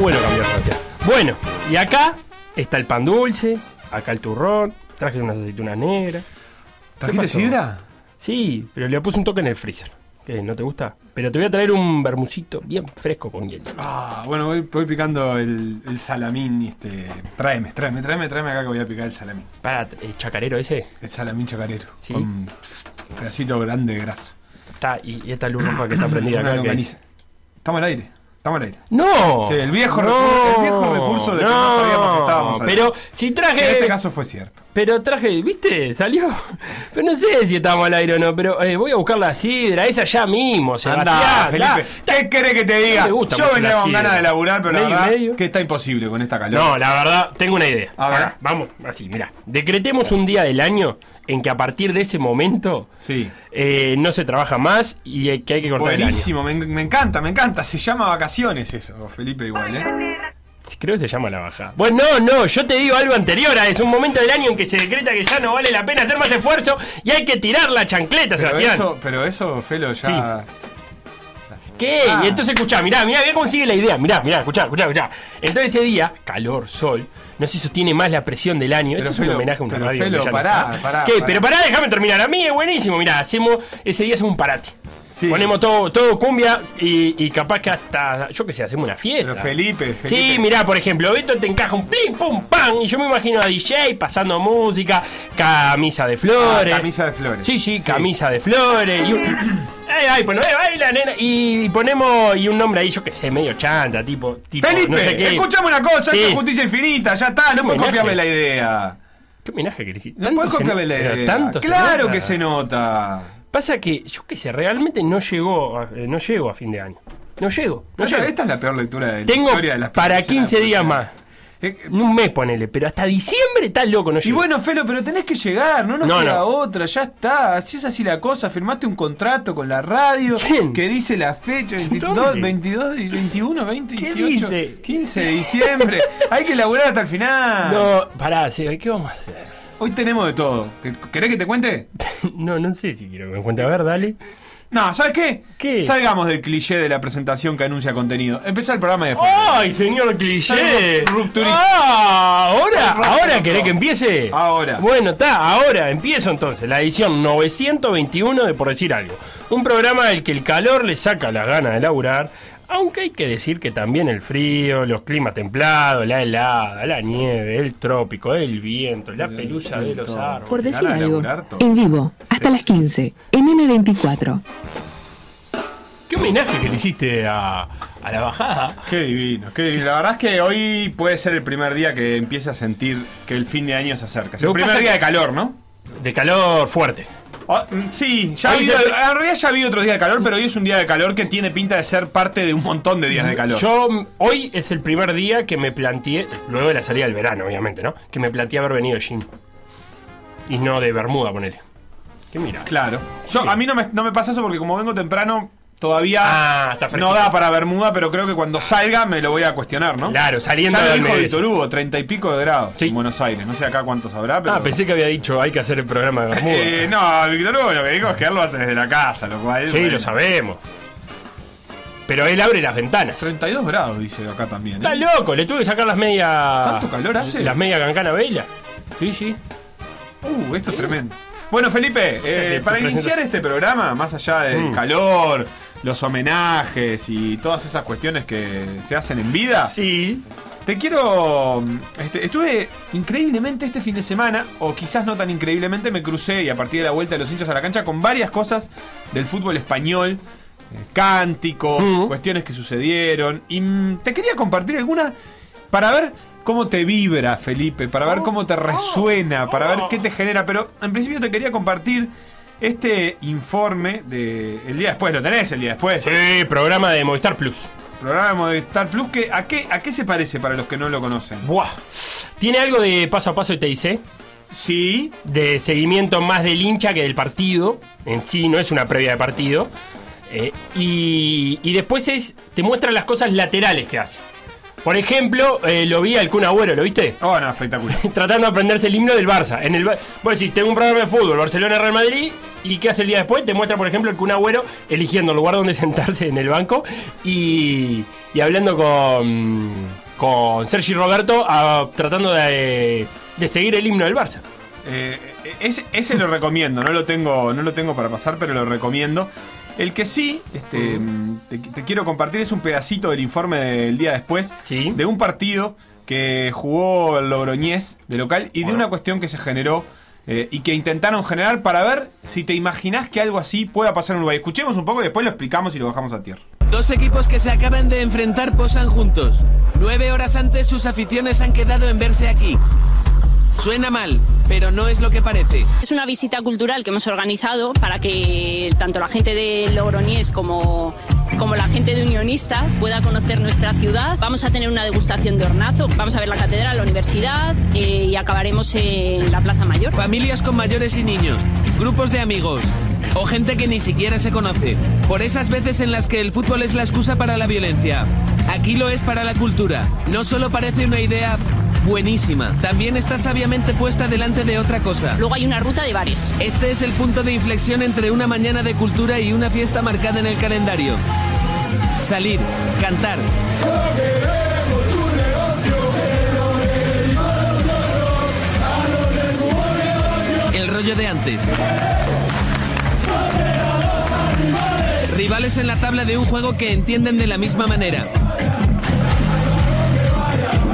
bueno cambiar, Sebastián. Bueno, y acá está el pan dulce, acá el turrón, traje unas aceitunas negras. ¿Trajiste sidra? Sí, pero le puse un toque en el freezer. ¿Qué? ¿No te gusta? Pero te voy a traer un bermucito bien fresco con hielo. Ah, bueno, voy, voy picando el, el salamín. Este, tráeme, tráeme, tráeme, tráeme acá que voy a picar el salamín. Para, ¿el chacarero ese? El salamín chacarero. Sí. Con un pedacito grande de grasa. Está, y, y esta luz roja que está prendida acá. ¿qué longaniza. Estamos al aire. Estamos al aire. ¡No! Sí, el viejo no, recurso- el viejo recurso de que no sabíamos que estábamos al aire. Pero si traje. En este caso fue cierto. Pero traje, ¿viste? Salió. Pero no sé si estábamos al aire o no, pero eh, voy a buscar la sidra, esa ya mismo, Sebastián. Anda, da. Felipe. ¿Qué querés que te diga? Me gusta Yo venía con ganas de laburar, pero la Medio verdad medio. que está imposible con esta calor. No, la verdad, tengo una idea. A ver. Pará, vamos, así, mira. Decretemos un día del año en que a partir de ese momento Sí. eh, no se trabaja más y que hay que cortar Buenísimo, me, me encanta, me encanta. Se llama vacaciones eso, Felipe, igual, ¿eh? el. Creo que se llama la bajada. Bueno, no, no, yo te digo algo anterior a eso. Un momento del año en que se decreta que ya no vale la pena hacer más esfuerzo y hay que tirar la chancleta, Pero Sebastián. eso, pero eso, Felo, ya. ¿Qué? Ah. Y entonces escuchá, mirá, mirá, mirá cómo sigue la idea. Mirá, mirá, escuchá, escuchá, escuchá. Entonces ese día, calor, sol, no se sostiene más la presión del año. Pero, Esto es un homenaje a pero, radio. Felo, pará, pará, ¿Qué? pará. Pero pará, déjame terminar. A mí es buenísimo. Mirá, hacemos, ese día hacemos un parate. Sí. Ponemos todo, todo cumbia y, y capaz que hasta, yo qué sé, hacemos una fiesta. Pero Felipe, Felipe. Sí, mirá, por ejemplo, Beto te encaja un plim, pum, pam, y yo me imagino a DJ pasando música, camisa de flores. Ah, camisa de flores. Sí, sí, Sí. camisa de flores. Y un, ay, ay, pues no eh, baila, nena. Y, ponemos y un nombre ahí, yo que sé, medio chanta, tipo. tipo Felipe, no sé escuchame una cosa, Sí. es justicia infinita, ya está, no puedes copiarle la idea. ¿Qué homenaje que le hiciste? No ¿Tanto puedes nota? la idea. tanto claro que se nota. Pasa que, yo qué sé, realmente no llegó, a- eh, no llego a fin de año. No llego, no Esta, llego. esta es la peor lectura de la Tengo historia de las para películas. 15 días más. Eh, un mes ponele, pero hasta diciembre está loco, no Y llego. bueno, Felo, pero tenés que llegar, no nos No, queda no. otra, ya está. Así es así la cosa, firmaste un contrato con la radio ¿Quién? que dice la fecha, 22, ¿Dónde? 22, y 21, 20, ¿Qué 18, dice? 15 de diciembre. Hay que laburar hasta el final. No, pará, Seba, ¿qué vamos a hacer? Hoy tenemos de todo. ¿Qué- ¿Querés que te cuente? no, no sé si quiero que me cuente. A ver, dale. No, ¿sabes qué? ¿Qué? Salgamos del cliché de la presentación que anuncia contenido. Empezá el programa y después. ¡Ay, señor cliché! Rupturista. ¡Ah! ¿Ahora? ¿Ahora querés que empiece? Ahora. Bueno, está, ahora empiezo entonces. La edición 921 de Por Decir Algo. Un programa al que el calor le saca las ganas de laburar. Aunque hay que decir que también el frío, los climas templados, la helada, la nieve, el trópico, el viento, la pelusa de los árboles. Por decir algo, en vivo, hasta Sí. las 15, en M24. ¿Qué homenaje que le hiciste a, a la bajada? Qué divino, qué divino. La verdad es que hoy puede ser el primer día que empiece a sentir que el fin de año se acerca. Es el primer día que- de calor, ¿no? De calor fuerte. Ah, mm, sí, ya habido- se- en realidad ya ha habido otros días de calor, pero hoy es un día de calor que tiene pinta de ser parte de un montón de días de calor. Yo, mm, hoy es el primer día que me planteé, luego de la salida del verano, obviamente, ¿no? Que me planteé haber venido de jean. Y no de Bermuda, ponele. ¿Qué mira? Claro. Yo. A mí no me, no me pasa eso porque como vengo temprano, todavía Ah, no da para Bermuda, pero creo que cuando salga me lo voy a cuestionar, ¿no? Claro, saliendo Ya lo del dijo mes. Víctor Hugo, treinta y pico de grados Sí. en Buenos Aires. No sé acá cuántos habrá, pero... Ah, pensé que había dicho hay que hacer el programa de Bermuda. Eh, no, Víctor Hugo lo que dijo es que él lo hace desde la casa, lo cual... sí, bueno. lo sabemos. Pero él abre las ventanas. 32 grados, dice acá también. ¿eh? Está loco, le tuve que sacar las medias. ¿Tanto calor hace? Las medias cancana vela. Sí, sí. Uh, esto es tremendo. Bueno, Felipe, eh, para iniciar este programa, más allá del Mm. calor, los homenajes y todas esas cuestiones que se hacen en vida, Sí. te quiero. este, estuve increíblemente este fin de semana, o quizás no tan increíblemente, me crucé y a partir de la vuelta de los hinchas a la cancha con varias cosas del fútbol español. eh, Cánticos, Mm. cuestiones que sucedieron. Y mm, te quería compartir algunas para ver cómo te vibra, Felipe, para ver cómo te resuena, para ver qué te genera. Pero en principio te quería compartir este informe de el día después. ¿Lo tenés el día después? Sí, programa de Movistar Plus. Programa de Movistar Plus. Que, ¿a, qué, ¿A qué se parece para los que no lo conocen? Buah. Tiene algo de paso a paso de TIC. Sí, de seguimiento más del hincha que del partido en sí, no es una previa de partido. Eh, y, y después es te muestra las cosas laterales que hace. Por ejemplo, eh, lo vi al Kun Agüero, ¿lo viste? Oh, no, espectacular. Tratando de aprenderse el himno del Barça. En el, Ba- vos decís, tengo un programa de fútbol, Barcelona-Real Madrid, ¿y qué hace el día después? Te muestra, por ejemplo, el Kun Agüero eligiendo el lugar donde sentarse en el banco y, y hablando con, con Sergi Roberto, tratando de, de seguir el himno del Barça. Eh, ese, ese lo recomiendo, no lo tengo, no lo tengo para pasar, pero lo recomiendo. El que sí, este, te, te quiero compartir es un pedacito del informe del día después Sí. de un partido que jugó el Logroñés de local y de una cuestión que se generó eh, y que intentaron generar para ver si te imaginás que algo así pueda pasar en Uruguay. Escuchemos un poco y después lo explicamos y lo bajamos a tierra. Dos equipos que se acaban de enfrentar posan juntos. Nueve horas antes sus aficiones han quedado en verse aquí. Suena mal, pero no es lo que parece. Es una visita cultural que hemos organizado para que tanto la gente de Logroñés como, como la gente de Unionistas pueda conocer nuestra ciudad. Vamos a tener una degustación de hornazo, vamos a ver la catedral, la universidad eh, y acabaremos en la Plaza Mayor. Familias con mayores y niños, grupos de amigos o gente que ni siquiera se conoce. Por esas veces en las que el fútbol es la excusa para la violencia. Aquí lo es para la cultura. No solo parece una idea buenísima, también está sabiamente puesta delante de otra cosa. Luego hay una ruta de bares. Este es el punto de inflexión entre una mañana de cultura y una fiesta marcada en el calendario. Salir, cantar. El rollo de antes. Rivales en la tabla de un juego que entienden de la misma manera.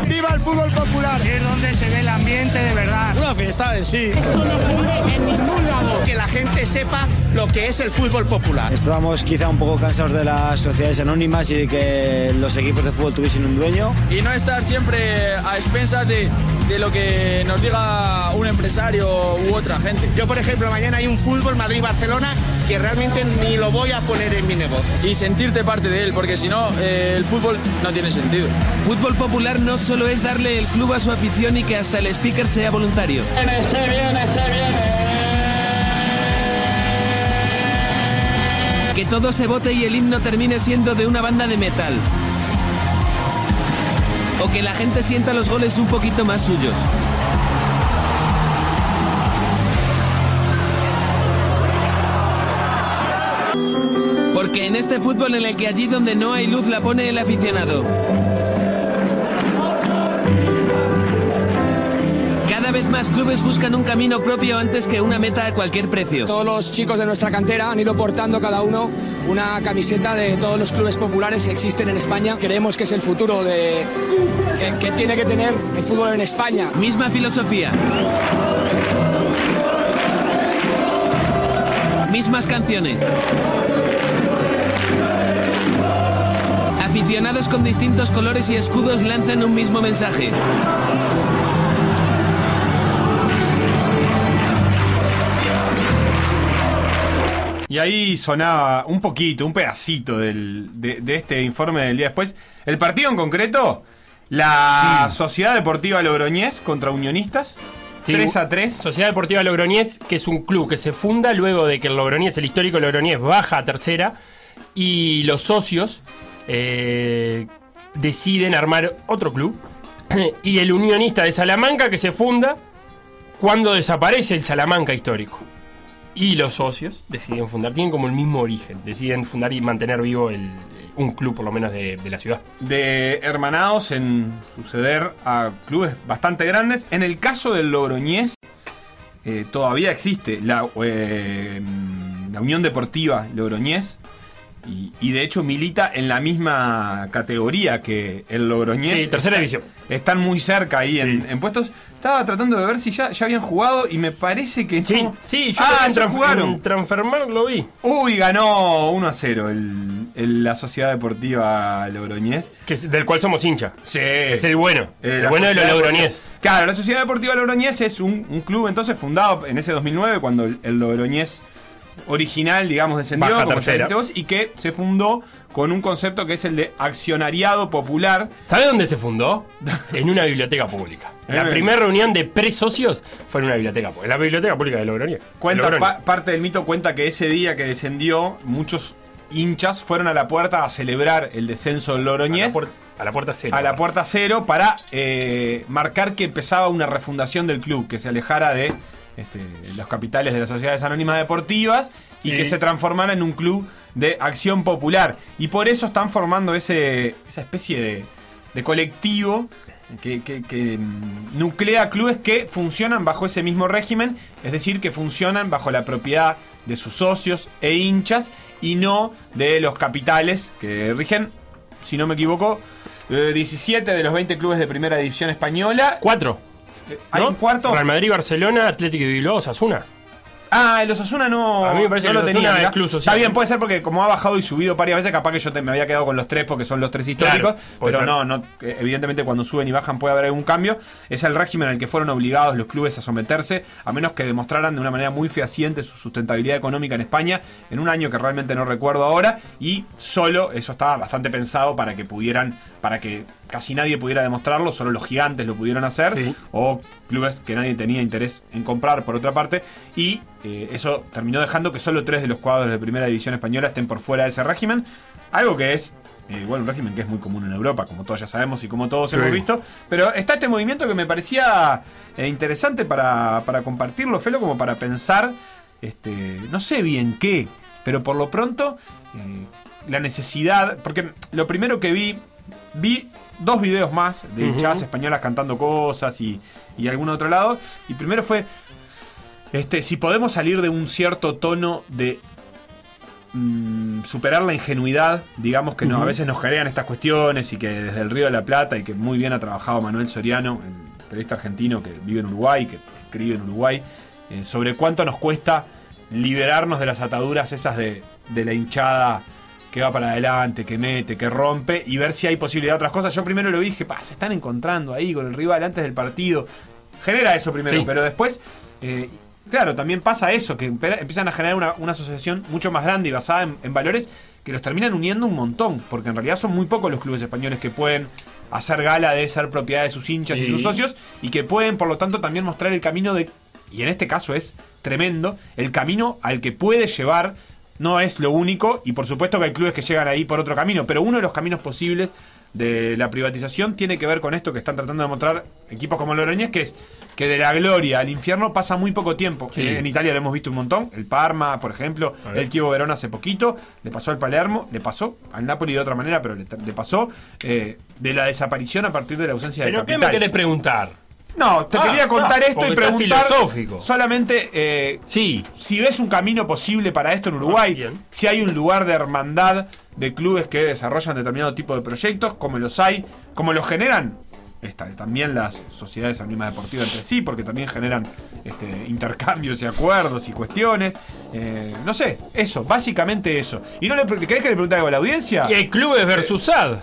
¡Viva el fútbol popular! Es donde se ve el ambiente de verdad. Una fiesta en sí. Esto no se vive en ningún lado. Que la gente sepa lo que es el fútbol popular. Estábamos quizá un poco cansados de las sociedades anónimas y de que los equipos de fútbol tuviesen un dueño. y no estar siempre a expensas de, de lo que nos diga un empresario u otra gente. Yo, por ejemplo, mañana hay un fútbol Madrid-Barcelona que realmente ni lo voy a poner en mi negocio. Y sentirte parte de él, porque si no, eh, el fútbol no tiene sentido. Fútbol popular no solo es darle el club a su afición y que hasta el speaker sea voluntario. Se viene, se viene. Que todo se vote y el himno termine siendo de una banda de metal. O que la gente sienta los goles un poquito más suyos. Porque en este fútbol en el que allí donde no hay luz la pone el aficionado. Vez más clubes buscan un camino propio antes que una meta a cualquier precio. Todos los chicos de nuestra cantera han ido portando cada uno una camiseta de todos los clubes populares que existen en España. Creemos que es el futuro de, que, que tiene que tener el fútbol en España. Misma filosofía. Mismas canciones. Aficionados con distintos colores y escudos lanzan un mismo mensaje. Y ahí sonaba un poquito, un pedacito del- de, de este informe del día después. El partido en concreto, la Sociedad Deportiva Logroñés contra Unionistas, Sí, 3 a 3. Sociedad Deportiva Logroñés, que es un club que se funda luego de que el Logroñés, el histórico Logroñés, baja a tercera y los socios eh, deciden armar otro club. y el Unionista de Salamanca que se funda cuando desaparece el Salamanca histórico. Y los socios deciden fundar, tienen como el mismo origen, deciden fundar y mantener vivo el- un club por lo menos de, de la ciudad. de hermanados en suceder a clubes bastante grandes. En el caso del Logroñés, eh, todavía existe la, eh, la Unión Deportiva Logroñés. Y, y de hecho milita en la misma categoría que el Logroñés. Sí, tercera división. Están muy cerca ahí en, en puestos. Estaba tratando de ver si ya, ya habían jugado y me parece que Sí, no. sí, yo ah, ya jugaron. en Transfermarkt lo vi. Uy, ganó 1 a 0 el, el- la Sociedad Deportiva Logroñés. Que es- del cual somos hincha. Sí. Es el bueno. Eh, el bueno de los Logroñés. Claro, la Sociedad Deportiva Logroñés es un, un club entonces fundado en ese 2009 cuando el, el Logroñés original, digamos, descendió, Baja como tercera. vos, y que se fundó con un concepto que es el de accionariado popular. ¿Sabes dónde se fundó? en una biblioteca pública. La primera reunión de pre-socios fue en una biblioteca pública. En la biblioteca pública de Logroñés. Cuenta, pa- parte del mito cuenta que ese día que descendió, muchos hinchas fueron a la puerta a celebrar el descenso del Logroñés. la puerta. A la puerta cero. a la puerta cero para eh, marcar que empezaba una refundación del club, que se alejara de este, los capitales de las sociedades anónimas deportivas y que se transformara en un club de acción popular. Y por eso están formando ese, esa especie de, de colectivo que, que- que, mm, nuclea clubes que funcionan bajo ese mismo régimen, es decir, que funcionan bajo la propiedad de sus socios e hinchas y no de los capitales que rigen, si no me equivoco, eh, 17 de los 20 clubes de primera división española. Cuatro. Eh, ¿Hay ¿no? un cuarto? Real Madrid, Barcelona, Atlético de Bilbao, Osasuna. Ah, el Osasuna no, A mí me parece no que lo el tenía. Osasuna es. Está bien, puede ser porque como ha bajado y subido varias veces, capaz que yo te- me había quedado con los tres porque son los tres históricos. Puede pero ser. no, no, eh, evidentemente cuando suben y bajan puede haber algún cambio. Es el régimen al que fueron obligados los clubes a someterse, a menos que demostraran de una manera muy fehaciente su sustentabilidad económica en España en un año que realmente no recuerdo ahora. Y solo eso estaba bastante pensado para que pudieran, para que casi nadie pudiera demostrarlo, solo los gigantes lo pudieron hacer Sí. o clubes que nadie tenía interés en comprar por otra parte y eh, eso terminó dejando que solo tres de los cuadros de primera división española estén por fuera de ese régimen algo que es eh, bueno, un régimen que es muy común en Europa, como todos ya sabemos y como todos Sí. hemos visto. Pero está este movimiento que me parecía eh, interesante para, para compartirlo, Felo, como para pensar, este, no sé bien qué, pero por lo pronto, eh, la necesidad. Porque lo primero que vi, vi dos videos más de hinchadas españolas cantando cosas y, y algún otro lado. Y primero fue. Este, si podemos salir de un cierto tono de mm, superar la ingenuidad, digamos que no, a veces nos generan estas cuestiones y que desde el Río de la Plata y que muy bien ha trabajado Manuel Soriano, el periodista argentino que vive en Uruguay, que escribe en Uruguay, eh, sobre cuánto nos cuesta liberarnos de las ataduras esas de, de la hinchada que va para adelante, que mete, que rompe y ver si hay posibilidad de otras cosas. Yo primero lo vi dije, "Pa, se están encontrando ahí con el rival antes del partido. Genera eso primero, Sí. pero después, eh, claro, también pasa eso, que empiezan a generar una, una asociación mucho más grande y basada en, en valores que los terminan uniendo un montón, porque en realidad son muy pocos los clubes españoles que pueden hacer gala de ser propiedad de sus hinchas y sus socios y que pueden, por lo tanto, también mostrar el camino de, y en este caso es tremendo, el camino al que puede llevar no es lo único, y por supuesto que hay clubes que llegan ahí por otro camino, pero uno de los caminos posibles de la privatización tiene que ver con esto que están tratando de mostrar equipos como Logroñés, que es que de la gloria al infierno pasa muy poco tiempo. Sí. En, en Italia lo hemos visto un montón, el Parma, por ejemplo, el Chievo Verón hace poquito, le pasó al Palermo, le pasó al Napoli de otra manera, pero le, le pasó eh, de la desaparición a partir de la ausencia de ¿Pero qué capital. me querés preguntar? No, te Ah, quería contar ah, esto porque y preguntar filosófico. solamente eh, Sí. si ves un camino posible para esto en Uruguay, Ah, si hay un lugar de hermandad de clubes que desarrollan determinado tipo de proyectos, como los hay, como los generan esta, también las sociedades anónimas deportivas entre sí, porque también generan este, intercambios y acuerdos y cuestiones. Eh, no sé, eso, básicamente eso. ¿Y no le querés que le pregunte algo a la audiencia? Y hay clubes versus SAD.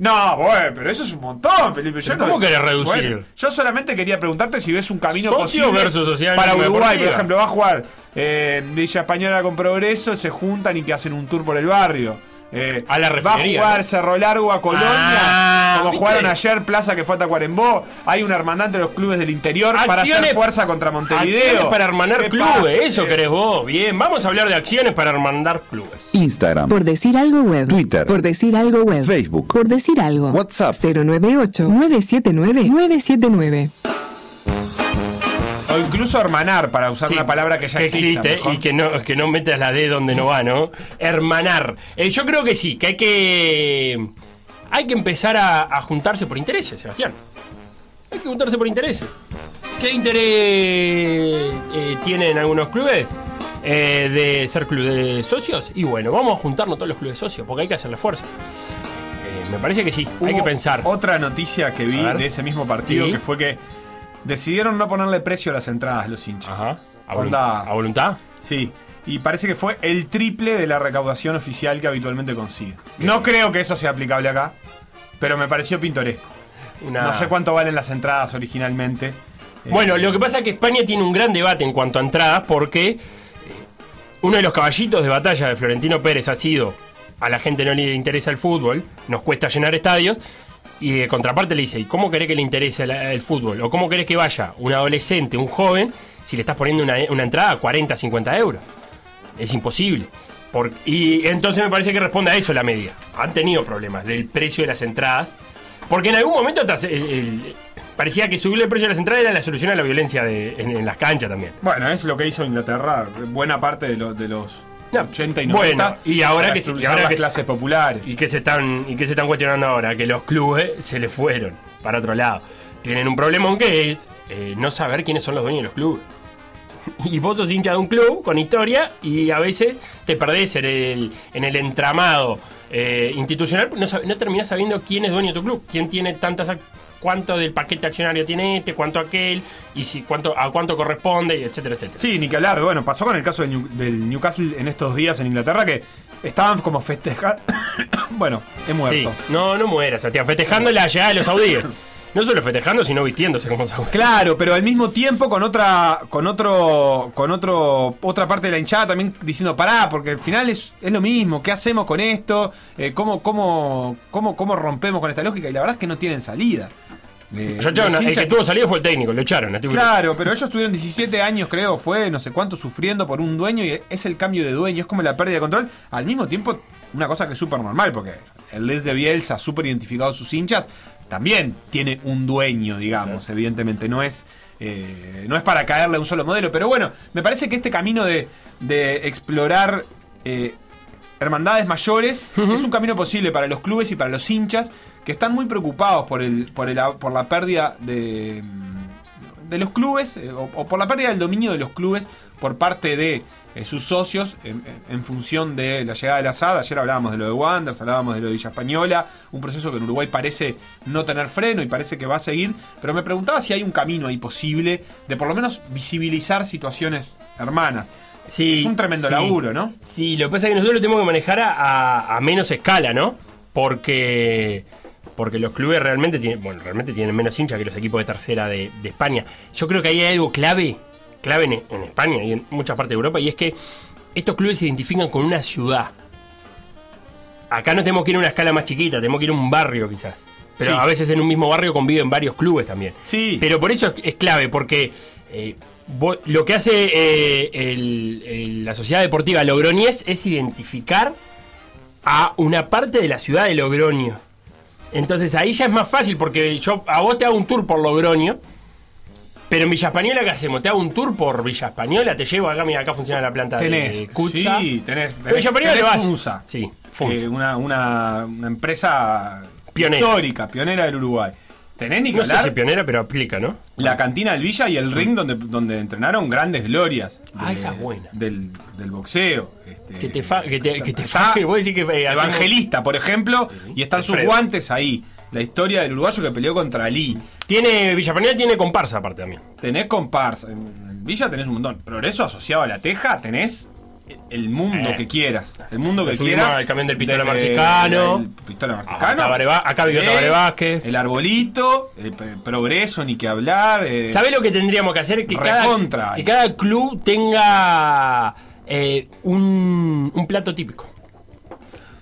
No, bueno, pero eso es un montón, Felipe. Yo ¿Pero no- cómo querés reducir? Bueno, yo solamente quería preguntarte si ves un camino Socio posible versus para Uruguay, por ejemplo, va a jugar eh, Villa Española con Progreso, se juntan y que hacen un tour por el barrio. Eh, A la va a jugar ¿no? Cerro Largo a Colonia, Ah, como ¿viste? jugaron ayer Plaza que fue a Tacuarembó. Hay una hermandad entre los clubes del interior para hacer Acciones- fuerza contra Montevideo. Acciones para hermanar ¿Qué clubes, pasa? eso querés vos. Bien, vamos a hablar de acciones para hermandar clubes. Instagram, Por decir algo web. Twitter. Por decir algo web. Facebook. Por decir algo. WhatsApp. 098-979-979. O incluso hermanar, para usar Sí, una palabra que ya existe. existe y que no, que no metas la D donde no va, ¿no? Hermanar. Eh, yo creo que sí, que hay que. Hay que empezar a, a juntarse por intereses, Sebastián. Hay que juntarse por intereses. ¿Qué interés eh, tienen algunos clubes? Eh, de ser club de socios. Y bueno, vamos a juntarnos todos los clubes socios, porque hay que hacerle fuerza. Eh, me parece que sí, hay que pensar. Otra noticia que vi de ese mismo partido Sí. que fue que decidieron no ponerle precio a las entradas los hinchas. Ajá. ¿A, Onda- volun- a voluntad? Sí. Y parece que fue el triple de la recaudación oficial que habitualmente consigue. No creo que eso sea aplicable acá, pero me pareció pintoresco. Una- No sé cuánto valen las entradas originalmente. Eh, Bueno, lo que pasa es que España tiene un gran debate en cuanto a entradas porque eh, uno de los caballitos de batalla de Florentino Pérez ha sido a la gente no le interesa el fútbol, nos cuesta llenar estadios y de contraparte le dice, ¿y cómo querés que le interese el fútbol? ¿O cómo querés que vaya un adolescente, un joven, si le estás poniendo una, entrada a 40, 50 euros? Es imposible. Y entonces me parece que responde a eso la media. Han tenido problemas del precio de las entradas. Porque en algún momento parecía que subir el precio de las entradas era la solución a la violencia en, las canchas también. Bueno, es lo que hizo Inglaterra, buena parte de los No, 80 y 90. bueno, y ahora que se- y ahora las que se- clases populares. Y que se están y que se están cuestionando ahora que los clubes se le fueron para otro lado. Tienen un problema que es eh, no saber quiénes son los dueños de los clubes. Y vos sos hincha de un club con historia y a veces te perdés en el, en el entramado eh, institucional, no, no terminás sabiendo quién es dueño de tu club, quién tiene tantas cuánto del paquete accionario tiene este, cuánto aquel, y si cuánto a cuánto corresponde, y etcétera, etcétera. Sí, ni que hablar. Bueno, pasó con el caso del, New- del Newcastle en estos días en Inglaterra que estaban como festejando. bueno, he muerto. Sí. No, no mueras, Santiago, festejando la llegada de los saudíes. No solo festejando, sino vistiéndose como saudíes. Claro, pero al mismo tiempo con otra, con otro, con otro, otra parte de la hinchada también diciendo pará, porque al final es, es lo mismo. ¿Qué hacemos con esto? Eh, ¿cómo, cómo, cómo, ¿Cómo rompemos con esta lógica? Y la verdad es que no tienen salida. Eh, el hinchas- que tuvo salido fue el técnico, lo echaron. tipo- Claro, pero ellos tuvieron 17 años, creo, fue no sé cuánto sufriendo por un dueño y es el cambio de dueño, es como la pérdida de control. Al mismo tiempo, una cosa que es súper normal, porque el Les de Bielsa, súper identificado a sus hinchas, también tiene un dueño, digamos, evidentemente, no es... eh, no es para caerle a un solo modelo, pero bueno, me parece que este camino de, de explorar eh, hermandades mayores es un camino posible para los clubes y para los hinchas que están muy preocupados por, el, por, el, por la pérdida de, de los clubes eh, o, o por la pérdida del dominio de los clubes por parte de eh, sus socios en, función de la llegada de la SAD. Ayer hablábamos de lo de Wanderers, hablábamos de lo de Villa Española, un proceso que en Uruguay parece no tener freno y parece que va a seguir, pero me preguntaba si hay un camino ahí posible de por lo menos visibilizar situaciones hermanas. Sí, es un tremendo sí. laburo, ¿no? Sí, lo que pasa es que nosotros lo tenemos que manejar a, a- a menos escala, ¿no? Porque porque los clubes realmente tienen, bueno, realmente tienen menos hinchas que los equipos de tercera de, de España. Yo creo que ahí hay algo clave, clave en, en España y en muchas partes de Europa, y es que estos clubes se identifican con una ciudad. Acá no tenemos que ir a una escala más chiquita, tenemos que ir a un barrio quizás. Pero Sí. a veces en un mismo barrio conviven varios clubes también. Sí. Pero por eso es, es clave, porque eh, vos- lo que hace eh, el- el- la sociedad deportiva Logroñés es identificar a una parte de la ciudad de Logroño. Entonces ahí ya es más fácil, porque yo a vos te hago un tour por Logroño, pero en Villa Española, ¿qué hacemos? Te hago un tour por Villa Española, te llevo acá, mira, acá funciona la planta Tenés, de Cucha. sí, tenés, tenés, Villa Española tenés vas. Funza. Sí, Funza. Eh, una, una, una empresa Pionera. histórica, pionera del Uruguay. Tenés ni que No sé hablar si pionera, pero aplica, ¿no? la cantina del Villa y el ring donde, donde entrenaron grandes glorias. Ah, esa es buena. Del, del boxeo. este, Que te fa, que te, que te faje, vos decís que eh, Evangelista, por ejemplo, y están sus guantes ahí. La historia del uruguayo que peleó contra Ali. Tiene, Villa Española tiene comparsa aparte también. Tenés comparsa. En, en Villa tenés un montón. Progreso asociado a la teja, tenés el mundo Eh. que quieras. El mundo que quieras. al camión del Pistola Marcicano. el Pistola Marcicano. Acá vivió Tenés Tabaré Vázquez. El arbolito. El p- progreso, ni que hablar. eh, ¿Sabés lo que tendríamos que hacer? Que cada, que cada club tenga eh, un, un plato típico.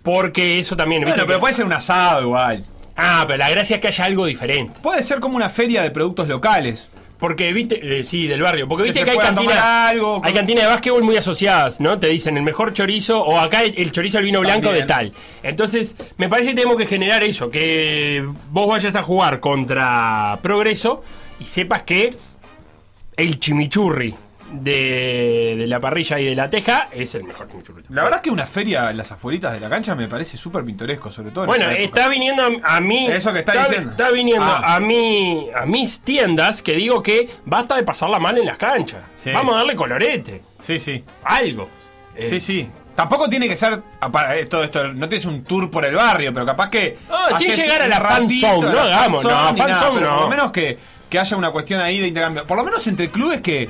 Porque eso también. Bueno, ¿viste pero que- puede ser un asado igual. Ah, pero la gracia es que haya algo diferente. Puede ser como una feria de productos locales. Porque, viste, eh, sí, del barrio. Porque Que viste se que, hay cantinas. algo, Hay cantinas de básquetbol muy asociadas, ¿no? Te dicen el mejor chorizo o acá el, el chorizo al vino blanco También. de tal. Entonces, me parece que tenemos que generar eso, que vos vayas a jugar contra Progreso y sepas que el chimichurri de, de la parrilla y de la teja es el mejor. La verdad es que una feria en las afueritas de la cancha me parece súper pintoresco, sobre todo en Bueno, está viniendo a, mí. Eso que está diciendo. Está viniendo Ah. a mí, a mis tiendas que digo que basta de pasarla mal en las canchas. Sí. Vamos a darle colorete, Sí, sí. algo. Eh, Sí, sí. Tampoco tiene que ser eh, todo esto, no tienes un tour por el barrio, pero capaz que. Ah, sin llegar a la fan zone, no hagamos, no, fan zone no. por lo menos que, que haya una cuestión ahí de intercambio. Por lo menos entre clubes que,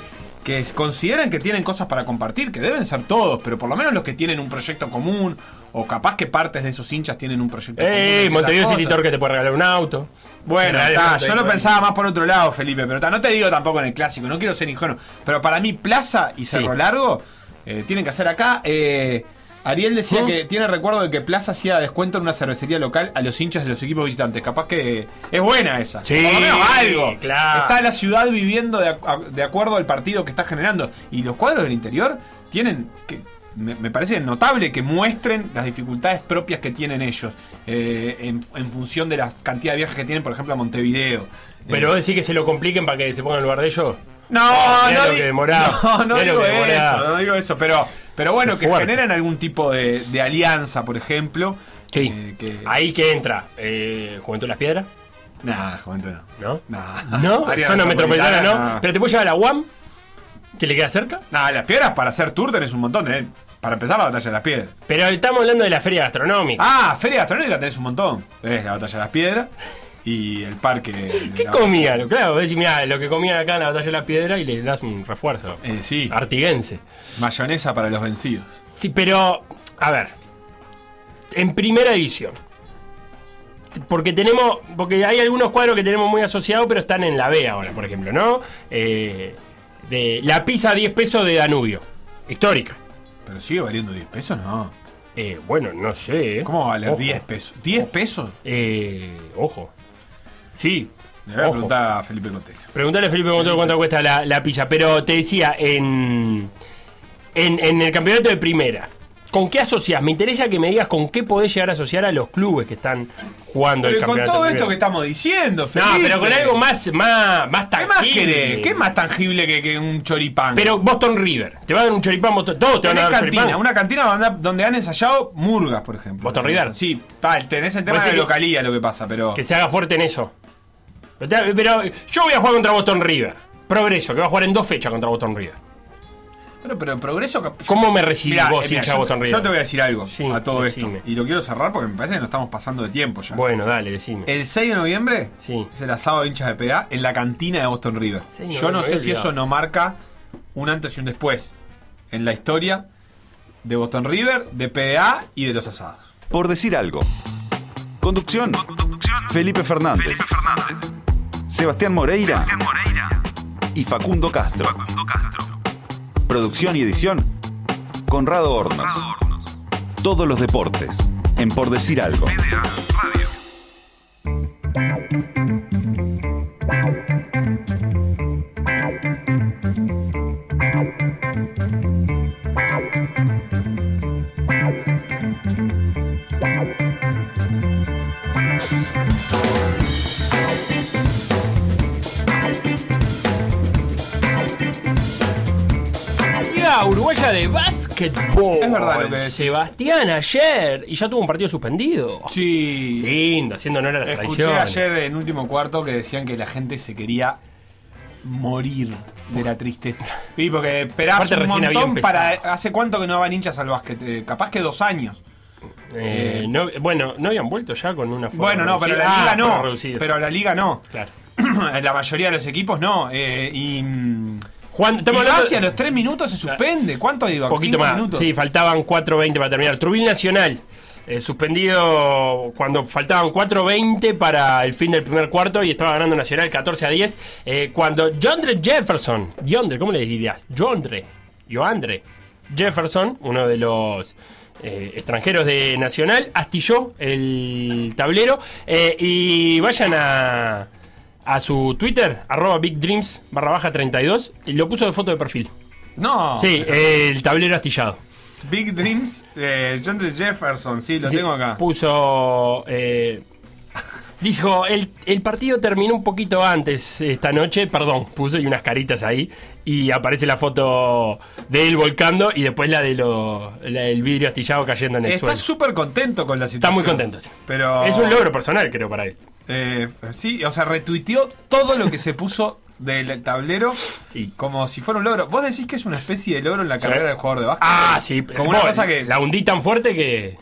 que consideran que tienen cosas para compartir, que deben ser todos, pero por lo menos los que tienen un proyecto común, o capaz que partes de esos hinchas tienen un proyecto común. Eh, entre Montevideo City. Tour que te puede regalar un auto. Bueno, está, yo lo pensaba más por otro lado, Felipe, pero está, no te digo tampoco en el clásico, no quiero ser ingenuo. Pero para mí, Plaza y Cerro Sí. Largo eh, tienen que hacer acá. eh, Ariel decía ¿Mm? que tiene recuerdo de que Plaza hacía descuento en una cervecería local a los hinchas de los equipos visitantes. Capaz que es buena esa. Sí, Por lo menos algo. claro. Está la ciudad viviendo de, ac- de acuerdo al partido que está generando. Y los cuadros del interior tienen que me, me parece notable que muestren las dificultades propias que tienen ellos eh, en, en función de la cantidad de viajes que tienen, por ejemplo, a Montevideo. Pero Eh, vos decís que se lo compliquen para que se pongan en lugar de ellos. no, Oh, no, no, digo eso, no digo eso, pero, pero bueno, Qué que fuerte. generan algún tipo de, de alianza, por ejemplo. Sí. eh, que, Ahí que entra. Eh, Juventud de las Piedras. Nah, Juventud no. ¿No? Nah. ¿No? Zona metropolitana, ¿no? nah. Pero te puedo llevar a la UAM, que le queda cerca. Nah, las piedras para hacer tour tenés un montón. tenés- para empezar, la batalla de las piedras. Pero estamos hablando de la feria gastronómica. Ah, feria gastronómica tenés un montón. Es la batalla de las piedras y el parque. de ¿Qué comían? Claro, decís, mirá, lo que comían acá en la batalla de la piedra y le das un refuerzo. Eh, sí, Artiguense. Mayonesa para los vencidos. Sí, pero, a ver. En primera división. Porque tenemos. Porque hay algunos cuadros que tenemos muy asociados, pero están en la B ahora, por ejemplo, ¿no? Eh, de la pizza a 10 pesos de Danubio. Histórica. Pero sigue valiendo 10 pesos, no. Eh, bueno, no sé. ¿eh? ¿Cómo va a valer Ojo. 10 pesos? ¿10 pesos? Eh, ojo. Sí. Le voy a preguntar a Felipe Cotello. Preguntale a Felipe Montero cuánto cuesta la, la pizza. Pero te decía, en, en, en el campeonato de primera, ¿con qué asocias? Me interesa que me digas con qué podés llegar a asociar a los clubes que están jugando el Pero con campeonato todo esto que estamos diciendo, Felipe. No, pero con algo más, más, más ¿Qué más tangible. querés? ¿Qué es más tangible que, que un choripán? Pero Boston River. Te va a dar un choripán, Boston, todos te van a dar cantina, choripán. una cantina donde, han ensayado murgas, por ejemplo. ¿Boston River? Sí, ta, tenés el tema de la localía lo que pasa, pero. Que se haga fuerte en eso. Pero, pero yo voy a jugar contra Boston River. Progreso, que va a jugar en dos fechas contra Boston River. Pero, pero el progreso. ¿Cómo me recibís Mirá, vos, eh, mirá, hincha de yo, Boston River? yo te voy a decir algo Sí, a todo decime. esto. Y lo quiero cerrar porque me parece que nos estamos pasando de tiempo ya. Bueno, dale, decime. El 6 de noviembre Sí. es el asado de hinchas de PA en la cantina de Boston River. 6 de Yo no sé si eso no marca un antes y un después en la historia de Boston River, de PA y de los asados. Por decir algo. Conducción. Felipe Fernández. Sebastián Moreira. Y Facundo Castro. Producción y edición. Conrado Hornos. Todos los deportes. En Por decir algo. Uruguaya de Básquetbol. Es verdad lo que decís. Sebastián ayer. Y ya tuvo un partido suspendido. Sí. Lindo, haciendo honor a la Escuché tradición. ayer en último cuarto que decían que la gente se quería morir de la tristeza. Sí, porque Aparte un montón para... ¿Hace cuánto que no van hinchas al básquet? Eh, capaz que dos años. Eh, no- bueno, no habían vuelto ya con una forma Bueno, no, pero la liga Ah, no. Pero la liga no. Claro. la mayoría de los equipos no. Eh, y... Juan, Y hacia los tres minutos se suspende. ¿Cuánto iba? poquito ¿Cinco más. minutos? Sí, faltaban 4.20 para terminar. Trubil Nacional. eh, suspendido cuando faltaban 4.20 para el fin del primer cuarto y estaba ganando Nacional 14 a 10. eh, cuando Jondre Jefferson, Jondre, ¿cómo le dirías? Jondre, Joandre Jefferson, uno de los eh, extranjeros de Nacional, astilló el tablero. eh, y vayan a, a su Twitter, arroba Big Dreams barra baja 32, y lo puso de foto de perfil. No. Sí, eh, el tablero astillado. Big Dreams de John D. Jefferson. Sí, lo Sí, tengo acá. Puso. eh, dijo, el, el partido terminó un poquito antes esta noche, perdón, puso y unas caritas ahí. Y aparece la foto de él volcando y después la de lo, la del vidrio astillado cayendo en el Está suelo. súper contento con la Está situación. muy contento, sí. Pero... Es un logro personal, creo, para él. Eh, sí, o sea, retuiteó todo lo que se puso del tablero Sí. como si fuera un logro. ¿Vos decís que es una especie de logro en la carrera del jugador de básquet? Ah, sí. Como una vos, cosa que La hundí tan fuerte que.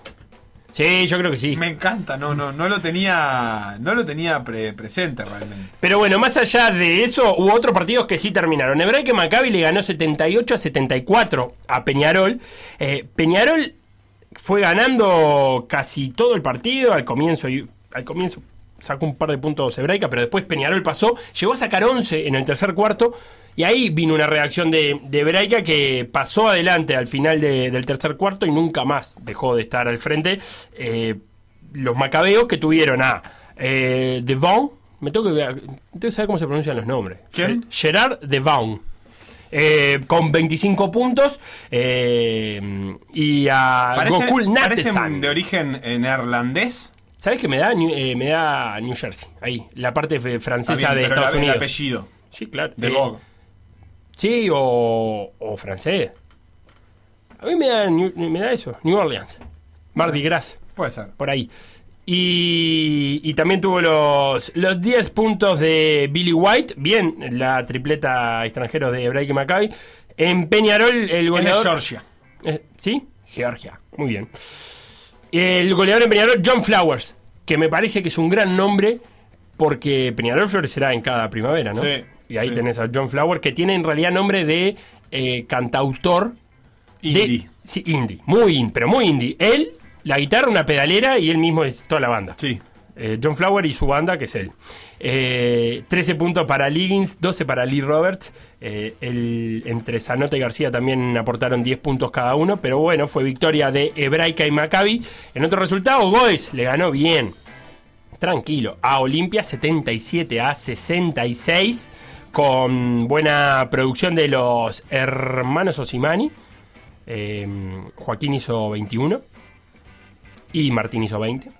Sí, yo creo que sí. me encanta, no, no, no lo tenía, no lo tenía pre- presente realmente. Pero bueno, más allá de eso, hubo otros partidos que sí terminaron. Hebraica Maccabi le ganó 78 a 74 a Peñarol. Eh, Peñarol fue ganando casi todo el partido al comienzo. Y, al comienzo sacó un par de puntos Hebraica, pero después Peñarol pasó. Llegó a sacar 11 en el tercer cuarto. Y ahí vino una reacción de, de Hebraica que pasó adelante al final de- del tercer cuarto y nunca más dejó de estar al frente. Eh, los macabeos que tuvieron a eh, Devon, me tengo que, ver- tengo que saber cómo se pronuncian los nombres. ¿Quién? Ge- Gerard Devon. eh, con 25 puntos. eh, y a Gokul parecen Natesan. de origen neerlandés. ¿Sabes qué me da? Eh, me da New Jersey. Ahí, la parte francesa bien, de pero Estados la- el Unidos. apellido. Sí, claro. De Eh, Vogue. Sí, o, o francés. A mí me da, me da eso, New Orleans. Mardi Gras, Puede ser. por ahí. Y, y también tuvo los, los 10 puntos de Billy White. Bien, la tripleta extranjero de Hebraic y Maccabi. En Peñarol, el Es de goleador. Georgia. Eh, ¿Sí? Georgia. Muy bien. El goleador en Peñarol, John Flowers, que me parece que es un gran nombre porque Peñarol florecerá en cada primavera, ¿no? Sí, y ahí sí. tenés a John Flowers, que tiene en realidad nombre de eh, cantautor. de- Indie. sí, indie. Muy indie, pero muy indie. Él, la guitarra, una pedalera y él mismo es toda la banda. Sí. Eh, John Flower y su banda, que es él. Eh, 13 puntos para Liggins, 12 para Lee Roberts. Eh, el- entre Zanota y García también aportaron 10 puntos cada uno. Pero bueno, fue victoria de Hebraica y Maccabi. En otro resultado, Goes le ganó bien. Tranquilo. A Olimpia 77 a 66. Con buena producción de los hermanos Osimani. Eh, Joaquín hizo 21 y Martín hizo 20.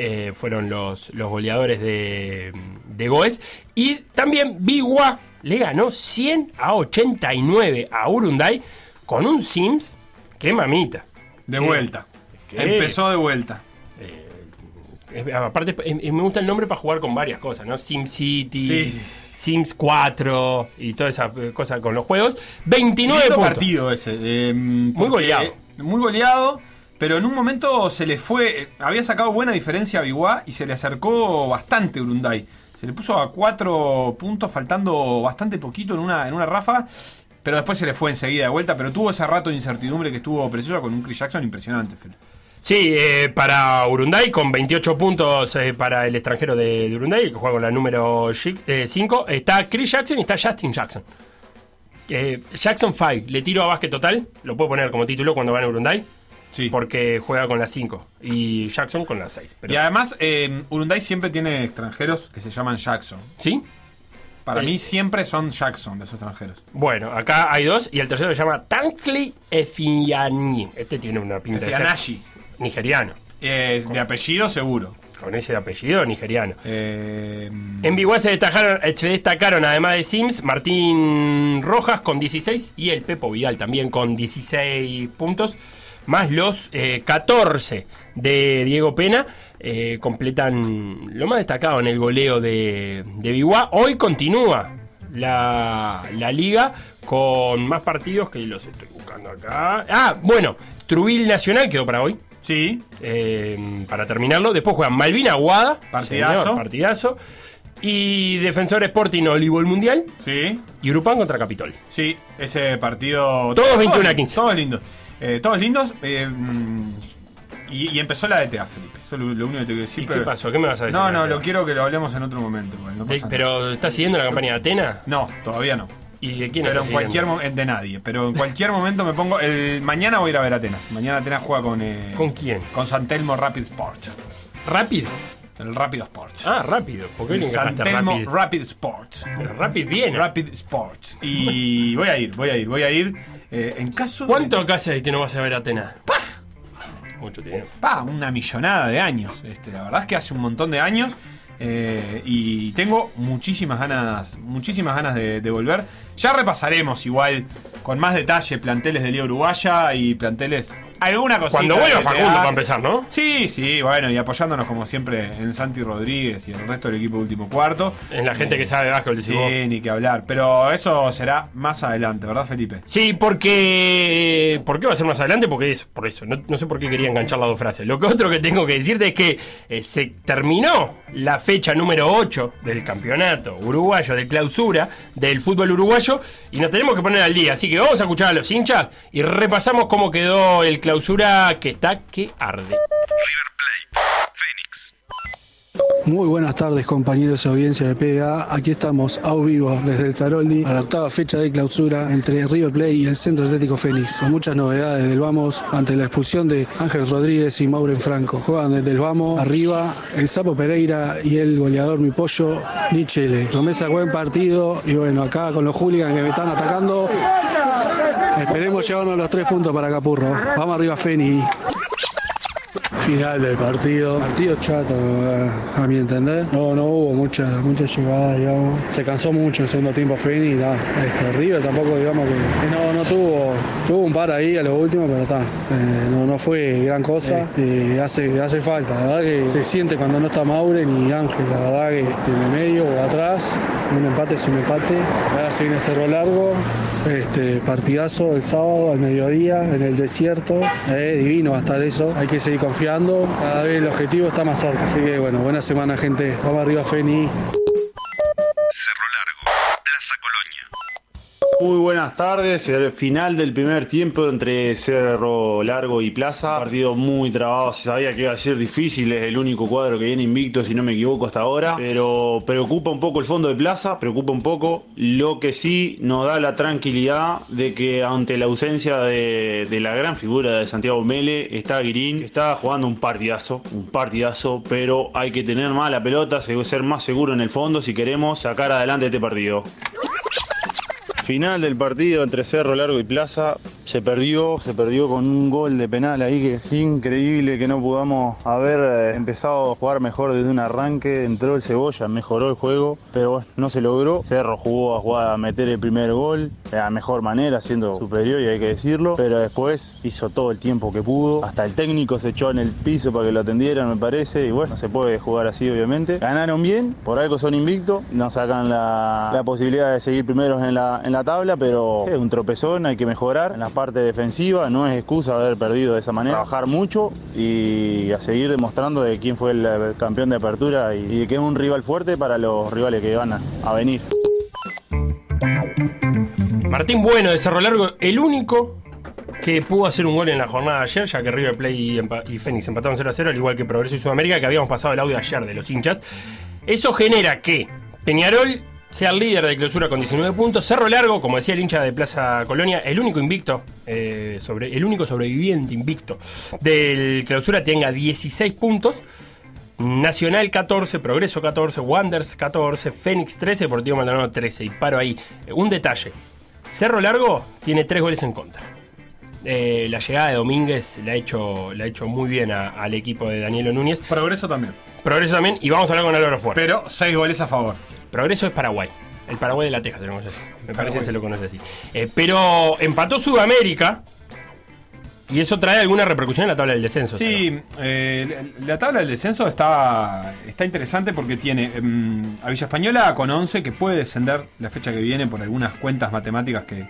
Eh, fueron los, los goleadores de, de Goes. Y también Bigua le ganó 100 a 89 a Urunday con un Sims. ¡Qué mamita! De vuelta. Empezó de vuelta. Es- aparte, eh, me gusta el nombre para jugar con varias cosas, ¿no? Sí, sí, sí. Sims 4 y toda esa eh, cosa con los juegos. 29 Lindo puntos. partido ese. eh, porque- goleado. Muy goleado. Pero en un momento se le fue. eh, Había sacado buena diferencia a Biguá y se le acercó bastante Urunday. Se le puso a cuatro puntos, faltando bastante poquito en una, en una ráfaga. Pero después se le fue enseguida de vuelta. Pero tuvo ese rato de incertidumbre que estuvo precioso con un Chris Jackson impresionante, Fel. Sí, eh, para Urunday con 28 puntos eh, para el extranjero de, de Urunday, que juega con la número 5. está Chris Jackson y está Justin Jackson. Jackson 5, le tiro a básquet total, lo puedo poner como título cuando gane Urunday, Sí. porque juega con la 5 y Jackson con la 6. Y además, eh, Urunday siempre tiene extranjeros que se llaman Jackson. ¿Sí? Para mí siempre son Jackson esos extranjeros. Bueno, acá hay dos y el tercero se llama Tankli Efiani. Este tiene una pinta de ser nigeriano, Eh, de apellido seguro. con ese apellido nigeriano. Eh, En Biguá se destacaron, se destacaron, además de Sims, Martín Rojas con 16 y el Pepo Vidal también con 16 puntos, más los eh, 14 de Diego Pena, eh, completan lo más destacado en el goleo de, de Biguá. Hoy continúa la, la liga con más partidos que los estoy buscando acá. Ah, bueno, Trubil Nacional quedó para hoy. sí, Eh, para terminarlo. Después juegan Malvina Aguada. Partidazo. señor, partidazo. Y Defensor Sporting Olivo el Mundial. sí, Y Urupán contra Capitol. sí. Ese partido. Todos 21 a 15. Todos lindos. Eh, todos lindos. eh, mm, y, y empezó la DTA, Felipe. Eso es lo, lo único que te quiero decir. ¿Y qué pero- pasó? ¿Qué me vas a decir? No, no, lo quiero que lo hablemos en otro momento. igual, no De- pasa nada. pero ¿estás siguiendo la campaña de Atena? No, todavía no. ¿Y de quién Pero en cualquier momento. De nadie. Pero en cualquier momento me pongo. El, mañana voy a ir a ver Atenas. Mañana Atenas juega con. eh, ¿Con quién? Con Santelmo Rapid Sport. ¿Rápido? El Rápido Sports. Ah, rápido. ¿Por qué el Santelmo rápido? Rapid Sports. Pero rápido viene. Rapid Sports. Y voy a ir, voy a ir, voy a ir. Eh, en caso. de- ¿Cuánto acá hace que no vas a ver a Atena? Mucho tiempo. Pa, una millonada de años. Este, la verdad es que hace un montón de años. eh, y tengo muchísimas ganas, muchísimas ganas de, de volver. Ya repasaremos igual con más detalle planteles de Liga Uruguaya y planteles. Alguna cosita. Cuando vuelva Facundo, para empezar, ¿no? Sí, sí, bueno, y apoyándonos como siempre en Santi Rodríguez y el resto del equipo de último cuarto. En la gente que sabe decís vos. Sí, ni que hablar. Pero eso será más adelante, ¿verdad, Felipe? Sí, porque. ¿Por qué va a ser más adelante? Porque es por eso. No, no sé por qué quería enganchar las dos frases. Lo que otro que tengo que decirte es que eh, se terminó la fecha número 8 del campeonato uruguayo, de clausura del fútbol uruguayo, y nos tenemos que poner al día. Así que vamos a escuchar a los hinchas y repasamos cómo quedó el clausura que está que arde. Muy buenas tardes compañeros de audiencia de PGA. Aquí estamos a vivo desde el Zaroldi a la octava fecha de clausura entre River Plate y el Centro Atlético Fénix. Con muchas novedades del Vamos ante la expulsión de Ángel Rodríguez y Mauren Franco. Juegan desde el Vamos arriba el Sapo Pereira y el goleador Mi Pollo Nichele. Promesa buen partido y bueno, acá con los hooligans que me están atacando. Esperemos llevarnos los tres puntos para Capurro. Vamos arriba Fénix. Final del partido, partido chato a, a mi entender. No, no hubo mucha, mucha llegada, digamos. Se cansó mucho en el segundo tiempo Feni, da, este, River tampoco digamos que, que no, no tuvo, tuvo un par ahí a lo último, pero está. eh, no, no fue gran cosa. Este, hace, hace falta, la verdad que se siente cuando no está Maure ni Ángel, la verdad que este, en el medio o atrás, un empate es un empate. Ahora se viene cerro largo, este partidazo el sábado al mediodía en el desierto. Eh, divino va a estar eso. Hay que seguir confiando. Cada vez el objetivo está más cerca. Así que bueno, buena semana gente. Vamos arriba Feni. Muy buenas tardes, el final del primer tiempo entre Cerro Largo y Plaza, partido muy trabado, se sabía que iba a ser difícil, es el único cuadro que viene invicto si no me equivoco hasta ahora, pero preocupa un poco el fondo de Plaza, preocupa un poco, lo que sí nos da la tranquilidad de que ante la ausencia de, la gran figura de Santiago Mele, está Guirín, está jugando un partidazo, un partidazo, pero hay que tener más la pelota, ser más seguro en el fondo si queremos sacar adelante este partido. Final del partido entre Cerro Largo y Plaza. Se perdió, se perdió con un gol de penal ahí que increíble que no podamos haber eh, empezado a jugar mejor desde un arranque. Entró el cebolla, mejoró el juego, pero bueno, no se logró. Cerro jugó a jugar a meter el primer gol de la mejor manera, siendo superior y hay que decirlo, pero después hizo todo el tiempo que pudo. Hasta el técnico se echó en el piso para que lo atendieran, me parece, y bueno, no se puede jugar así, obviamente. Ganaron bien, por algo son invictos, nos sacan la, posibilidad de seguir primeros en la, en la tabla, pero es un tropezón, hay que mejorar parte defensiva, no es excusa haber perdido de esa manera, trabajar mucho y a seguir demostrando de quién fue el, el campeón de apertura y, y que es un rival fuerte para los rivales que van a, a venir. Martín Bueno de Cerro Largo, el único que pudo hacer un gol en la jornada de ayer, ya que River Plate y, y Fénix empataron 0 a 0, al igual que Progreso y Sudamérica, que habíamos pasado el audio ayer de los hinchas. Eso genera que Peñarol sea el líder de clausura con 19 puntos. Cerro Largo, como decía el hincha de Plaza Colonia, el único invicto, eh, sobre, el único sobreviviente invicto del clausura tenga 16 puntos. Nacional 14, Progreso 14, Wanders 14, Fénix 13, Deportivo Maldonado 13. Y paro ahí. Un detalle. Cerro Largo tiene 3 goles en contra. Eh, la llegada de Domínguez la ha hecho, la ha hecho muy bien a- al equipo de Danielo Núñez. Progreso también. Progreso también. Y vamos a hablar con Álvaro Fuerte. Pero 6 goles a favor. Progreso es Paraguay. El Paraguay de la Teja se lo conoce así. Me parece que se lo conoce así. Eh, pero empató Sudamérica. Y eso trae alguna repercusión en la tabla del descenso. Sí, eh, la la tabla del descenso está, está interesante porque tiene em, a Villa Española con 11 que puede descender la fecha que viene por algunas cuentas matemáticas que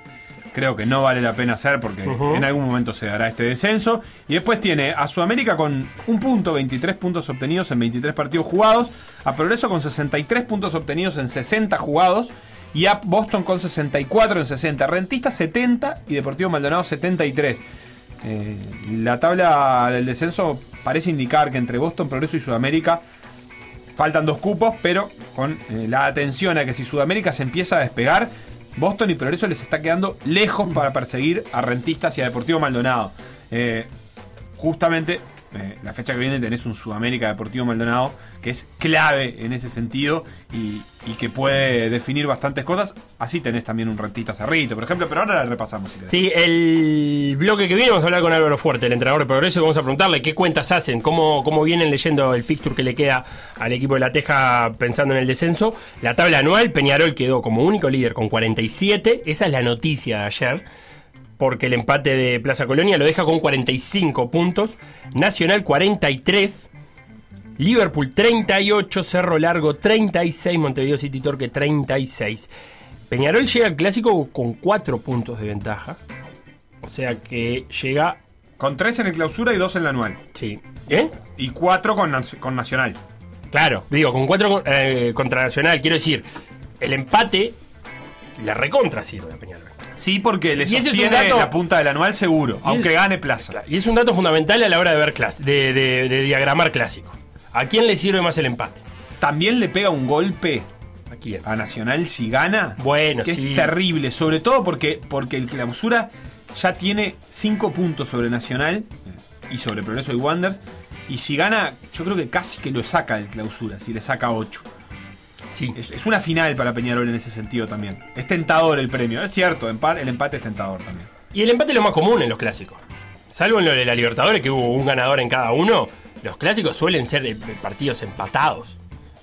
creo que no vale la pena hacer porque en algún momento se dará este descenso. Y después tiene a Sudamérica con un punto, 23 puntos obtenidos en 23 partidos jugados, a Progreso con 63 puntos obtenidos en 60 jugados. Y a Boston con 64 en 60. Rentista 70 y Deportivo Maldonado 73. Eh, la tabla del descenso parece indicar que entre Boston, Progreso y Sudamérica faltan dos cupos, pero con eh, la atención a que si Sudamérica se empieza a despegar, Boston y Progreso les está quedando lejos para perseguir a Rentistas y a Deportivo Maldonado. Eh, justamente eh, la fecha que viene tenés un Sudamérica Deportivo Maldonado que es clave en ese sentido y, y que puede definir bastantes cosas. Así tenés también un Rentistas Cerrito, por ejemplo, pero ahora la repasamos. Sí, el bloque que viene vamos a hablar con Álvaro Fuerte, el entrenador de Progreso, vamos a preguntarle qué cuentas hacen, cómo, cómo vienen leyendo el fixture que le queda al equipo de La Teja pensando en el descenso. La tabla anual, Peñarol quedó como único líder con 47, esa es la noticia de ayer, porque el empate de Plaza Colonia lo deja con 45 puntos, Nacional 43, Liverpool 38, Cerro Largo 36, Montevideo City Torque 36. Peñarol llega al clásico con 4 puntos de ventaja. O sea que llega. Con 3 en el clausura y 2 en la anual. Sí. ¿Eh? Y 4 con, con Nacional. Claro, digo, con 4 contra Nacional. Quiero decir, el empate la recontra sirve a Peñarol. Sí, porque le sostiene dato- la punta del anual seguro, aunque gane plaza. Y es un dato fundamental a la hora de ver clas- de, de- de diagramar clásico. ¿A quién le sirve más el empate? también le pega un golpe ¿A quién? a Nacional si gana. Bueno, que sí. es terrible, sobre todo porque, porque el clausura ya tiene 5 puntos sobre Nacional y sobre Progreso y Wanderers. Y si gana, yo creo que casi que lo saca del clausura, si le saca 8. Sí. Es, es una final para Peñarol en ese sentido también. Es tentador el premio, es cierto, el empate es tentador también. Y el empate es lo más común en los clásicos. Salvo en lo de la Libertadores, que hubo un ganador en cada uno, los clásicos suelen ser eh, partidos empatados.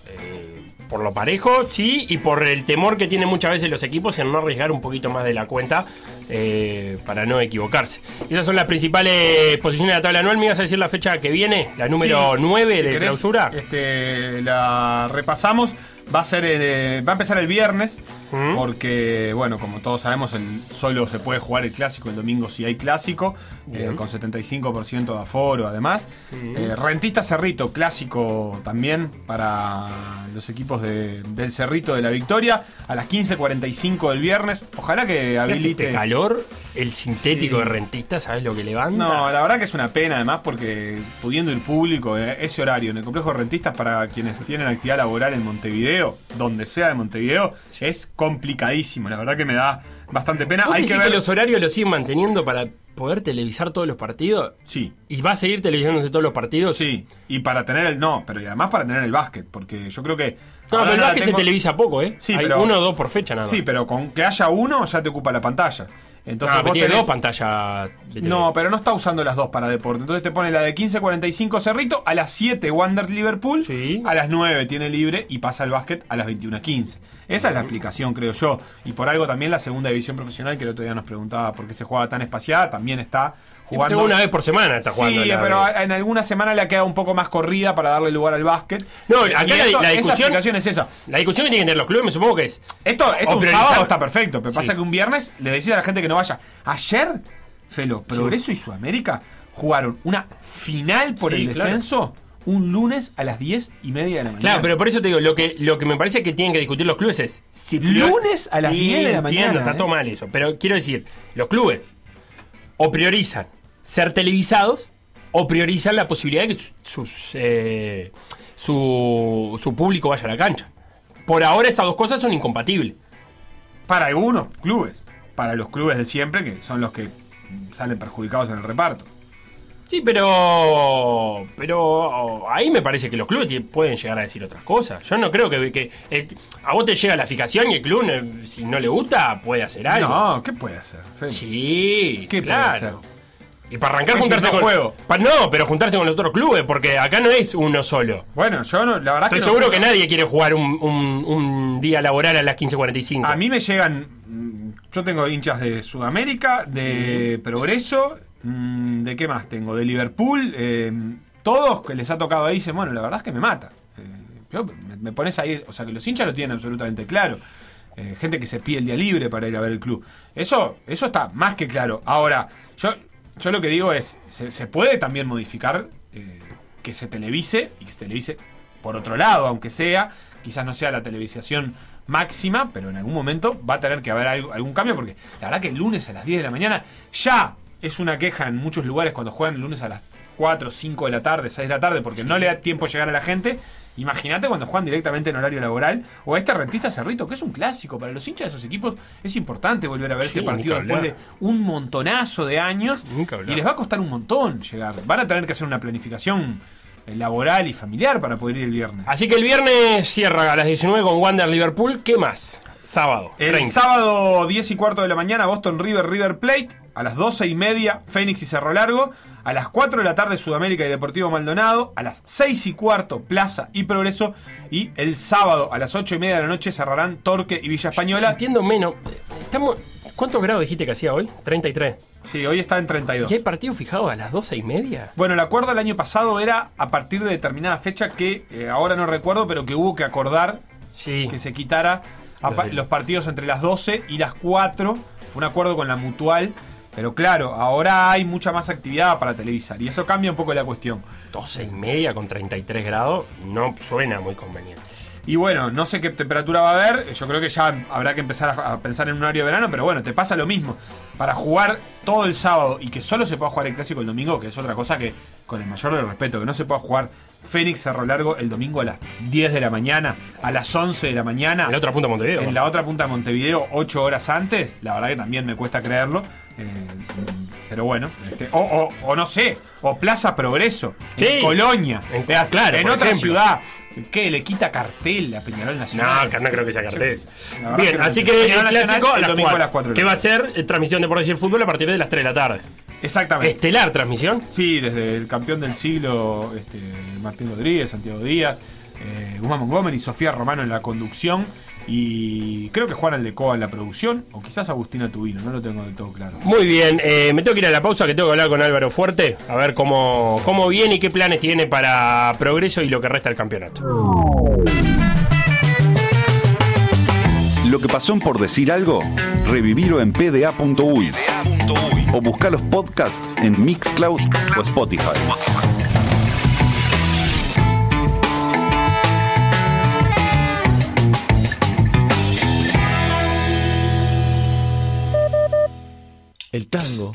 Eh, por lo parejo, sí, y por el temor que tienen muchas veces los equipos en no arriesgar un poquito más de la cuenta eh, para no equivocarse. Esas son las principales posiciones de la tabla anual. ¿Me ibas a decir la fecha que viene? La número Sí, 9 si de querés, clausura. Este, la repasamos. Va a ser eh, va a empezar el viernes. Porque, bueno, como todos sabemos, el, solo se puede jugar el clásico el domingo si hay clásico, eh, con 75% de aforo además. Eh, Rentista Cerrito, clásico también para los equipos de- del Cerrito de la Victoria, a las 15.45 del viernes. Ojalá que habilite. este calor, el sintético Sí. de rentista, ¿sabes lo que levanta? No, la verdad que es una pena además porque pudiendo ir público eh, ese horario en el complejo de rentistas para quienes tienen actividad laboral en Montevideo, donde sea de Montevideo, es complicadísimo. La verdad que me da bastante pena. ¿Vos Hay que que, ver. los horarios los siguen manteniendo para poder televisar todos los partidos? Sí. ¿Y va a seguir televisándose todos los partidos? Sí, y para tener el. No, pero y además para tener el básquet, porque yo creo que. No, pero la es que se tengo- televisa poco, ¿eh? Sí, Hay pero- uno o dos por fecha nada más. Sí, pero con que haya uno ya te ocupa la pantalla. Entonces Ah, vos tiene tenés- dos pantallas. No, pero no está usando las dos para deporte. Entonces te pone la de 15.45 Cerrito, a las 7 Wander Liverpool, a las 9 tiene libre y pasa el básquet a las 21.15. Esa es la explicación, creo yo. Y por algo también la segunda división profesional, que el otro día nos preguntaba por qué se juega tan espaciada, también está jugando. Una vez por semana está jugando. Sí, pero en alguna semana le ha quedado un poco más corrida para darle lugar al básquet. No, acá la, eso- la esa discusión. explicación es esa. La discusión que tienen que tener los clubes, me supongo que es. Esto, esto un sábado está perfecto, pero Sí. pasa que un viernes le decís a la gente que no vaya. Ayer, Felo, Progreso y Sudamérica jugaron una final por Sí, el claro. descenso un lunes a las 10 y media de la mañana. Claro, pero por eso te digo, lo que, lo que me parece que tienen que discutir los clubes es. Si Lunes a las 10 de la entiendo, mañana, Está ¿eh? todo mal eso. Pero quiero decir, los clubes o priorizan ser televisados o priorizan la posibilidad de que sus- eh, su, su público vaya a la cancha. Por ahora esas dos cosas son incompatibles. Para algunos clubes. Para los clubes de siempre, que son los que salen perjudicados en el reparto. Sí, pero. Pero ahí me parece que los clubes pueden llegar a decir otras cosas. Yo no creo que. que eh, a vos te llega la fijación y el club, eh, si no le gusta, puede hacer algo. No, ¿qué puede hacer? Sí, ¿Qué claro. puede hacer? Y para arrancar, juntarse con. no juego. Pa- no, pero juntarse con los otros clubes, porque acá no es uno solo. Bueno, yo no, la verdad Estoy que no seguro escucho- que nadie quiere jugar un, un- un día laboral a las 15.45. A mí me llegan. mm, Yo tengo hinchas de Sudamérica, de Progreso, mm, ¿de qué más tengo? De Liverpool, eh, todos que les ha tocado ahí dicen, bueno, la verdad es que me mata. Eh, yo- me, me pones ahí, o sea que los hinchas lo tienen absolutamente claro. Eh, gente que se pide el día libre para ir a ver el club. Eso, eso está más que claro. Ahora, yo, yo lo que digo es, se, se puede también modificar eh, que se televise y que se televise por otro lado, aunque sea, quizás no sea la televisación máxima, pero en algún momento va a tener que haber algo- algún cambio, porque la verdad que el lunes a las 10 de la mañana ya es una queja en muchos lugares cuando juegan el lunes a las 4, 5 de la tarde, 6 de la tarde, porque no le da tiempo llegar a la gente. Imagínate cuando juegan directamente en horario laboral, o a este rentista Cerrito, que es un clásico para los hinchas de esos equipos, es importante volver a ver Sí, este partido después de un montonazo de años, y les va a costar un montón llegar. Van a tener que hacer una planificación eh, laboral y familiar para poder ir el viernes. Así que el viernes cierra a las 19 con Wander Liverpool. ¿Qué más? Sábado. El 30. sábado 10 y cuarto de la mañana, Boston River River Plate. A las 12 y media, Fénix y Cerro Largo. A las 4 de la tarde, Sudamérica y Deportivo Maldonado. A las 6 y cuarto, Plaza y Progreso. Y el sábado, a las 8 y media de la noche, cerrarán Torque y Villa Española. Entiendo menos. Estamos, ¿Cuántos grados dijiste que hacía hoy? 33. Sí, hoy está en 32. ¿Y hay partido fijado a las 12 y media? Bueno, el acuerdo el año pasado era a partir de determinada fecha que eh, ahora no recuerdo, pero que hubo que acordar Sí. que se quitara a los partidos entre las 12 y las 4. Fue un acuerdo con la mutual. Pero claro, ahora hay mucha más actividad para televisar y eso cambia un poco la cuestión. 12 y media con 33 grados no suena muy conveniente. Y bueno, no sé qué temperatura va a haber. Yo creo que ya habrá que empezar a, pensar en un horario de verano. Pero bueno, te pasa lo mismo. Para jugar todo el sábado y que solo se pueda jugar el clásico el domingo, que es otra cosa que, con el mayor del respeto, que no se pueda jugar Fénix Cerro Largo el domingo a las 10 de la mañana, a las 11 de la mañana. En la otra punta de Montevideo. En la otra punta de Montevideo, 8 horas antes. La verdad que también me cuesta creerlo. Eh, pero bueno, este, o, o- o no sé, o Plaza Progreso, Sí. en Colonia, En- Eh, claro, en otra ejemplo. ciudad. ¿Qué? ¿Le quita cartel a Peñarol Nacional? No, no creo que sea cartel. Bien, que así que el Peñarol clásico a el las domingo a 4, las 4 de que va a ser eh, transmisión de Por Decir Fútbol a partir de las 3 de la tarde. Exactamente. Estelar transmisión. Sí, desde el campeón del siglo, este, Martín Rodríguez, Santiago Díaz, eh, Guzmán Montgomery, Sofía Romano en la conducción y creo que Juan Aldecoa en la producción o quizás Agustina Tubino, no lo tengo del todo claro. Muy bien, eh, me tengo que ir a la pausa que tengo que hablar con Álvaro Fuerte, a ver cómo, cómo viene y qué planes tiene para Progreso y lo que resta del campeonato. Lo que pasó en por decir algo, revivirlo en pda.uy o buscar los podcasts en Mixcloud o Spotify. El tango.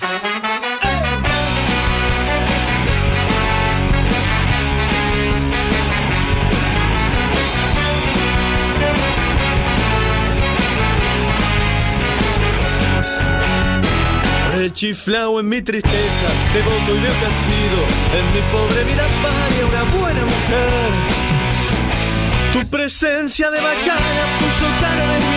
Rechiflao en mi tristeza, devoto y veo que has sido en mi pobre vida paria una buena mujer. Tu presencia de bacana puso cara nido.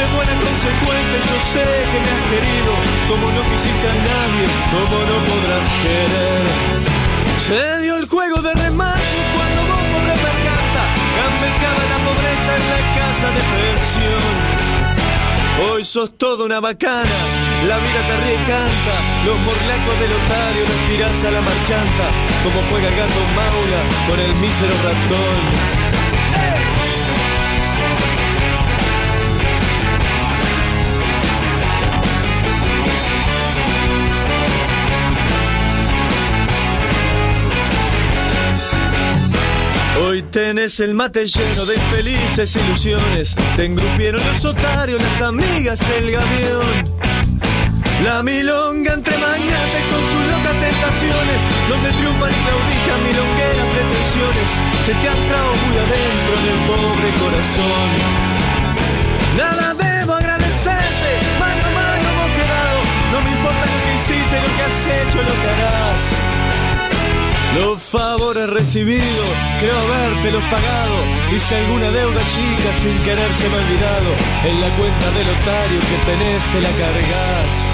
Fuiste buena, consecuente, yo sé que me has querido. Como no quisiste a nadie, como no podrás querer. Se dio el juego de remate cuando vos, pobre percanta, gambeteaba la pobreza en la casa de pensión. Hoy sos toda una bacana, la vida te ríe y canta, los morlacos del otario los tirás a la marchanta, como juega el gato Maula con el mísero ratón. Hoy tenés el mate lleno de infelices ilusiones. Te engrupieron los otarios, las amigas, el gavión. La milonga entre mañates con sus locas tentaciones, donde triunfan y claudican milongueras pretensiones. Se te ha entrado muy adentro en el pobre corazón. Nada debo agradecerte, mano a mano hemos quedado. No me importa lo que hiciste, lo que has hecho, lo que harás. Los favores recibidos, creo habértelos pagado. Y alguna deuda chica sin querer se me ha olvidado, en la cuenta del otario que tenés se la cargas.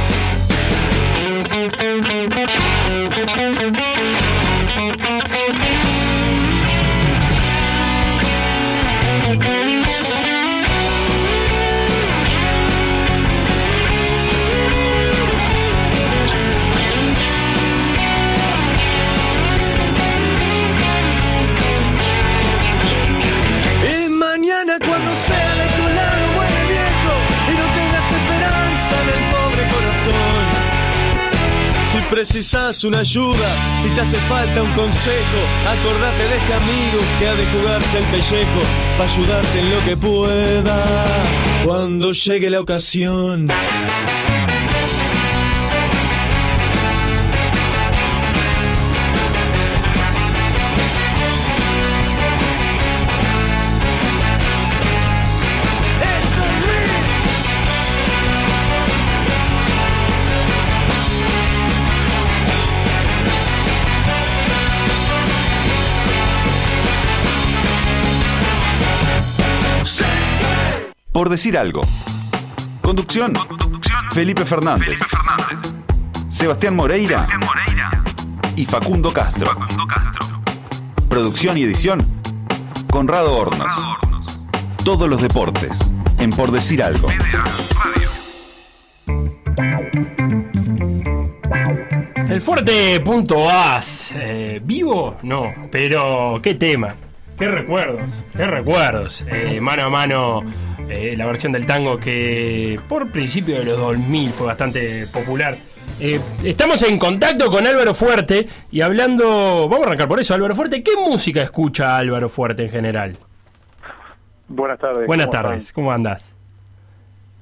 Una ayuda, si te hace falta un consejo, acordate de este amigo que ha de jugarse el pellejo para ayudarte en lo que pueda cuando llegue la ocasión. Por decir algo. Conducción. Felipe Fernández. Sebastián Moreira. Y Facundo Castro. Producción y edición. Conrado Hornos. Todos los deportes. En Por decir algo. El fuerte punto as. eh, ¿Vivo? No, pero qué tema. Qué recuerdos, qué recuerdos. Eh, mano a mano, eh, la versión del tango que por principio de los 2000 fue bastante popular. Eh, estamos en contacto con Álvaro Fuerte y hablando, vamos a arrancar por eso, Álvaro Fuerte, ¿qué música escucha Álvaro Fuerte en general? Buenas tardes. Buenas ¿cómo tardes, ¿cómo andás?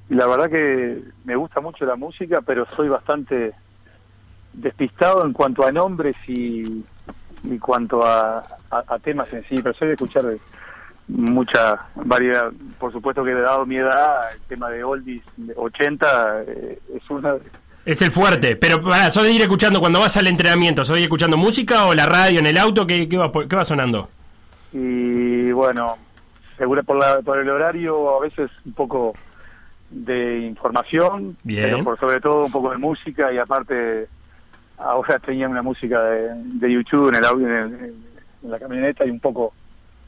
La verdad que me gusta mucho la música, pero soy bastante despistado en cuanto a nombres y en cuanto a, a- a temas en sí, pero soy de escuchar mucha variedad. Por supuesto que dado mi edad, el tema de oldies de 80 eh, es una... Es el fuerte, pero para, ¿sos de ir escuchando cuando vas al entrenamiento? ¿Sos de ir escuchando música o la radio en el auto? ¿Qué, qué va, qué va sonando? Y bueno, seguro por, la, por el horario a veces un poco de información, Bien. pero por sobre todo un poco de música y aparte ahora tenía una música de, de YouTube en el audio, en, el- en la camioneta y un poco...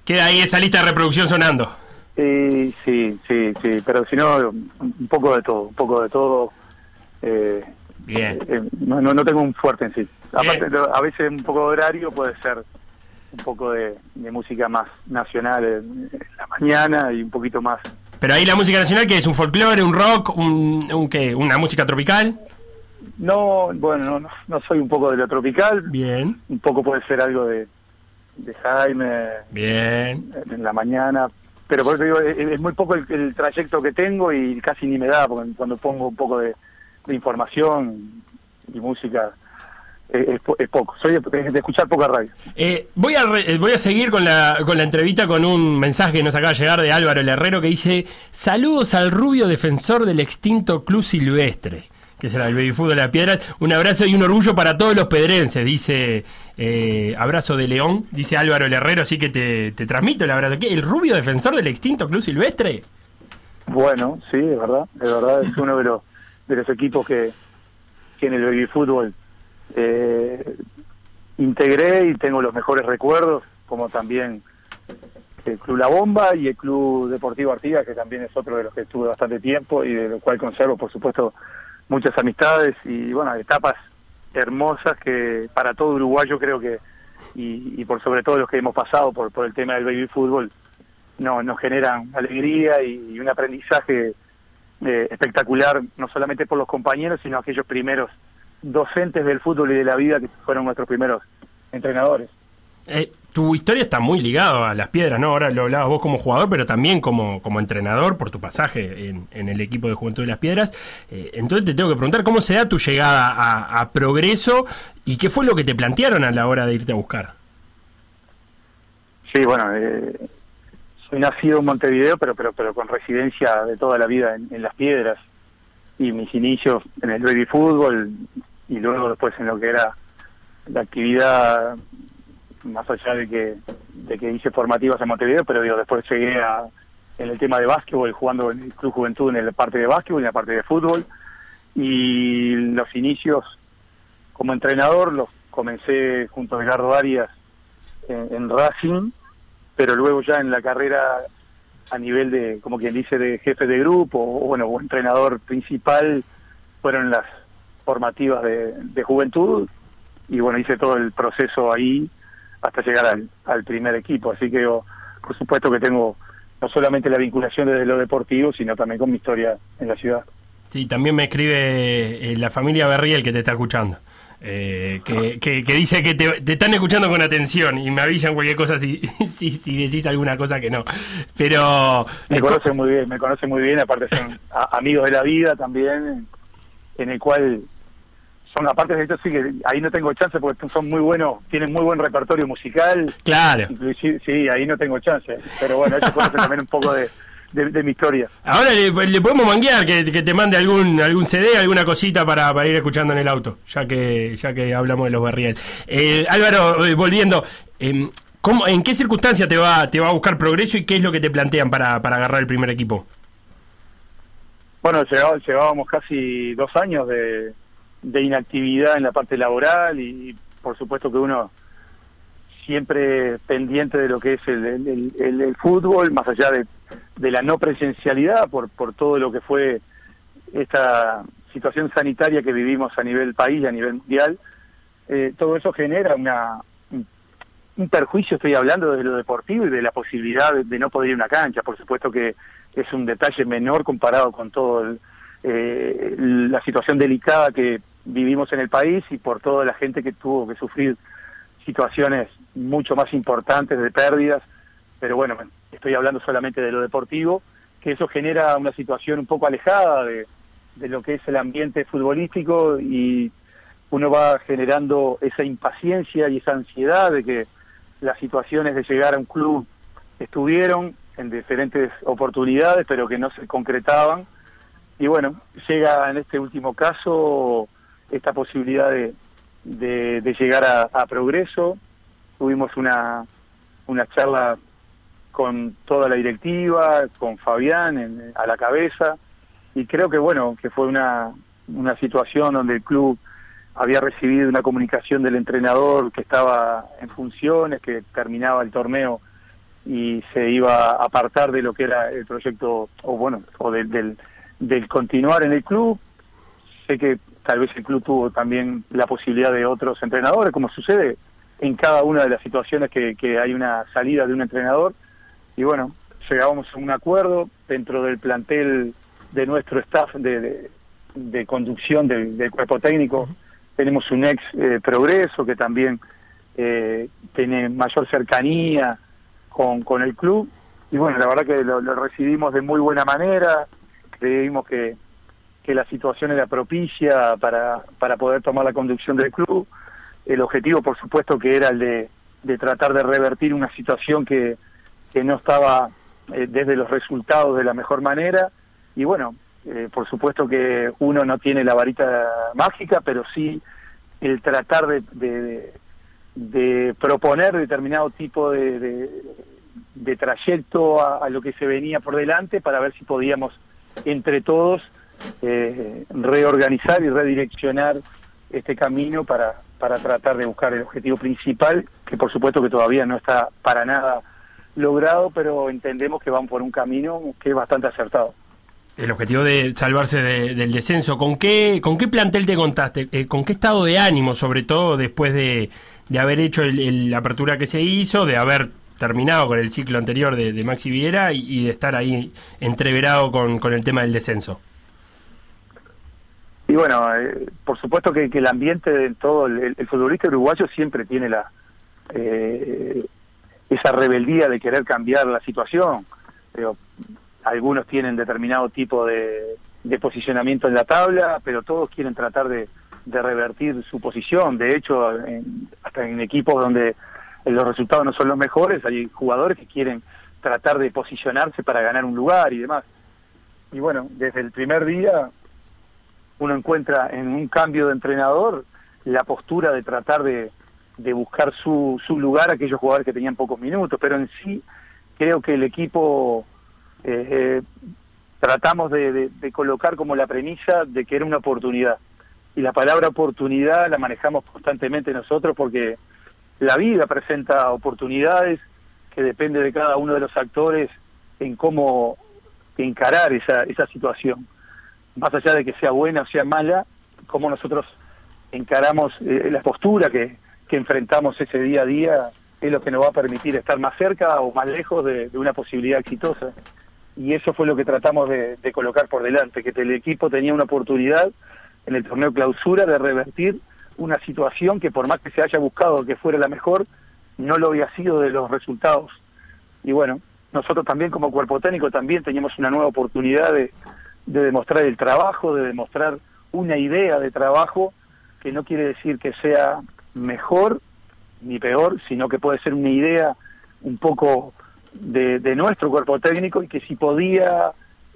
Queda ahí esa lista de reproducción sonando. Y sí, sí, sí, pero si no, un poco de todo, un poco de todo. Eh, Bien. eh, no, no, tengo un fuerte en sí. Aparte, a veces un poco de horario puede ser un poco de, de música más nacional en, en la mañana y un poquito más. Pero ahí la música nacional, que es un folclore, un rock, un, un qué, una música tropical. No, bueno, no, no, no soy un poco de lo tropical. Bien. Un poco puede ser algo de, de Jaime Bien. en la mañana. Pero por eso digo, es, es muy poco el, el trayecto que tengo y casi ni me da, porque cuando pongo un poco de, de información y música es, es poco. Soy de, de escuchar poca radio. Eh, voy, a re- eh, voy a seguir con la, con la entrevista con un mensaje que nos acaba de llegar de Álvaro El Herrero que dice: Saludos al rubio defensor del extinto Club Silvestre, que será el baby fútbol de la piedra. Un abrazo y un orgullo para todos los pedrenses, dice eh, Abrazo de León, dice Álvaro El Herrero. Así que te, te transmito el abrazo. ¿Qué? ¿El rubio defensor del extinto Club Silvestre? Bueno, sí, es verdad, es verdad, es uno de los, de los equipos que, que en el baby fútbol eh, integré y tengo los mejores recuerdos, como también el Club La Bomba y el Club Deportivo Artigas, que también es otro de los que estuve bastante tiempo y de lo cual conservo, por supuesto, muchas amistades y, bueno, etapas hermosas que para todo uruguayo creo que, y, por sobre todo los que hemos pasado por, por el tema del baby fútbol, no, nos generan alegría y, y un aprendizaje eh, espectacular, no solamente por los compañeros, sino aquellos primeros docentes del fútbol y de la vida que fueron nuestros primeros entrenadores. Eh, tu historia está muy ligada a las piedras, ¿no? Ahora lo hablabas vos como jugador, pero también como, como entrenador por tu pasaje en, en el equipo de Juventud de las Piedras. Eh, entonces te tengo que preguntar cómo se da tu llegada a, Progreso y qué fue lo que te plantearon a la hora de irte a buscar. Sí, bueno, eh, soy nacido en Montevideo, pero, pero, pero con residencia de toda la vida en, en Las Piedras y mis inicios en el baby fútbol y luego después en lo que era la actividad más allá de que de que hice formativas en Montevideo, pero digo después llegué a en el tema de básquetbol jugando en el Club Juventud en la parte de básquetbol y en la parte de fútbol. Y los inicios como entrenador los comencé junto a Gerardo Arias en, en Racing, pero luego ya en la carrera a nivel de, como quien dice, de jefe de grupo o bueno, o entrenador principal, fueron las formativas de, de juventud. Y bueno, hice todo el proceso ahí hasta llegar al, al primer equipo. Así que yo, por supuesto que tengo no solamente la vinculación desde lo deportivo, sino también con mi historia en la ciudad. Sí, también me escribe eh, la familia Berriel que te está escuchando. eh, que, que- que dice que te, te están escuchando con atención y me avisan cualquier cosa si, si, si decís alguna cosa que no. Pero Me eh, conocen muy bien, me conocen muy bien, aparte son amigos de la vida también, en el cual son, aparte de esto, sí que ahí no tengo chance porque son muy buenos, tienen muy buen repertorio musical. Claro. Inclusive, sí, ahí no tengo chance, pero bueno, ellos conocen también un poco de, de- de mi historia. Ahora le, le podemos manguear que, que te mande algún algún CD, alguna cosita para, para ir escuchando en el auto, ya que ya que hablamos de los Berriel. Eh, Álvaro, eh, volviendo, em, ¿cómo- ¿en qué circunstancia te va te va a buscar progreso y qué es lo que te plantean para, para agarrar el primer equipo? Bueno, llevá- llevábamos casi dos años de, de inactividad en la parte laboral y por supuesto que uno siempre pendiente de lo que es el, el- fútbol, más allá de, de la no presencialidad por, por todo lo que fue esta situación sanitaria que vivimos a nivel país, a nivel mundial, eh, todo eso genera una, un, un perjuicio, estoy hablando de lo deportivo y de la posibilidad de, de no poder ir a una cancha. Por supuesto que es un detalle menor comparado con todo el- eh, la situación delicada que vivimos en el país y por toda la gente que tuvo que sufrir situaciones mucho más importantes de pérdidas. Pero bueno, estoy hablando solamente de lo deportivo, que eso genera una situación un poco alejada de, de lo que es el ambiente futbolístico y uno va generando esa impaciencia y esa ansiedad de que las situaciones de llegar a un club estuvieron en diferentes oportunidades, pero que no se concretaban. Y bueno, llega en este último caso esta posibilidad de, de, de llegar a, a, progreso. Tuvimos una, una charla con toda la directiva, con Fabián en, a la cabeza, y creo que bueno, que fue una, una situación donde el club había recibido una comunicación del entrenador que estaba en funciones, que terminaba el torneo y se iba a apartar de lo que era el proyecto, o bueno, o del, del, del continuar en el club. Sé que tal vez el club tuvo también la posibilidad de otros entrenadores, como sucede en cada una de las situaciones que, que hay una salida de un entrenador. Y bueno, llegábamos a un acuerdo dentro del plantel de nuestro staff de, de, de conducción del, del, cuerpo técnico. Tenemos un ex eh, progreso que también eh, tiene mayor cercanía con, con el club. Y bueno, la verdad que lo, lo recibimos de muy buena manera. Creímos que, que la situación era propicia para, para poder tomar la conducción del club. El objetivo, por supuesto, que era el de, de tratar de revertir una situación que, que no estaba eh, desde los resultados de la mejor manera. Y bueno, eh, por supuesto que uno no tiene la varita mágica, pero sí el tratar de, de, proponer determinado tipo de, de, trayecto a, lo que se venía por delante para ver si podíamos entre todos eh, reorganizar y redireccionar este camino para, para tratar de buscar el objetivo principal, que por supuesto que todavía no está para nada logrado, pero entendemos que van por un camino que es bastante acertado el objetivo de salvarse de, del descenso. ¿Con qué, ¿Con qué plantel te contaste? Eh, ¿Con qué estado de ánimo, sobre todo después de, de haber hecho la apertura que se hizo, de haber terminado con el ciclo anterior de, Maxi Viera y, de estar ahí entreverado con, el tema del descenso? Y bueno, eh, por supuesto que, que, el ambiente de todo, el, futbolista uruguayo siempre tiene la eh, esa rebeldía de querer cambiar la situación. Algunos tienen determinado tipo de, de, posicionamiento en la tabla, pero todos quieren tratar de, de revertir su posición. De hecho, en, hasta en equipos donde los resultados no son los mejores, hay jugadores que quieren tratar de posicionarse para ganar un lugar y demás. Y bueno, desde el primer día uno encuentra en un cambio de entrenador la postura de tratar de, de buscar su, su lugar a aquellos jugadores que tenían pocos minutos, pero en sí creo que el equipo eh, eh, tratamos de, de, de, colocar como la premisa de que era una oportunidad. Y la palabra oportunidad la manejamos constantemente nosotros porque la vida presenta oportunidades que depende de cada uno de los actores en cómo encarar esa, esa situación. Más allá de que sea buena o sea mala, cómo nosotros encaramos eh, la postura que, que enfrentamos ese día a día es lo que nos va a permitir estar más cerca o más lejos de, una posibilidad exitosa y eso fue lo que tratamos de, colocar por delante, que el equipo tenía una oportunidad en el torneo clausura de revertir una situación que por más que se haya buscado que fuera la mejor, no lo había sido de los resultados. Y bueno, nosotros también como cuerpo técnico también teníamos una nueva oportunidad de, de demostrar el trabajo, de demostrar una idea de trabajo que no quiere decir que sea mejor ni peor, sino que puede ser una idea un poco de, nuestro cuerpo técnico y que si podía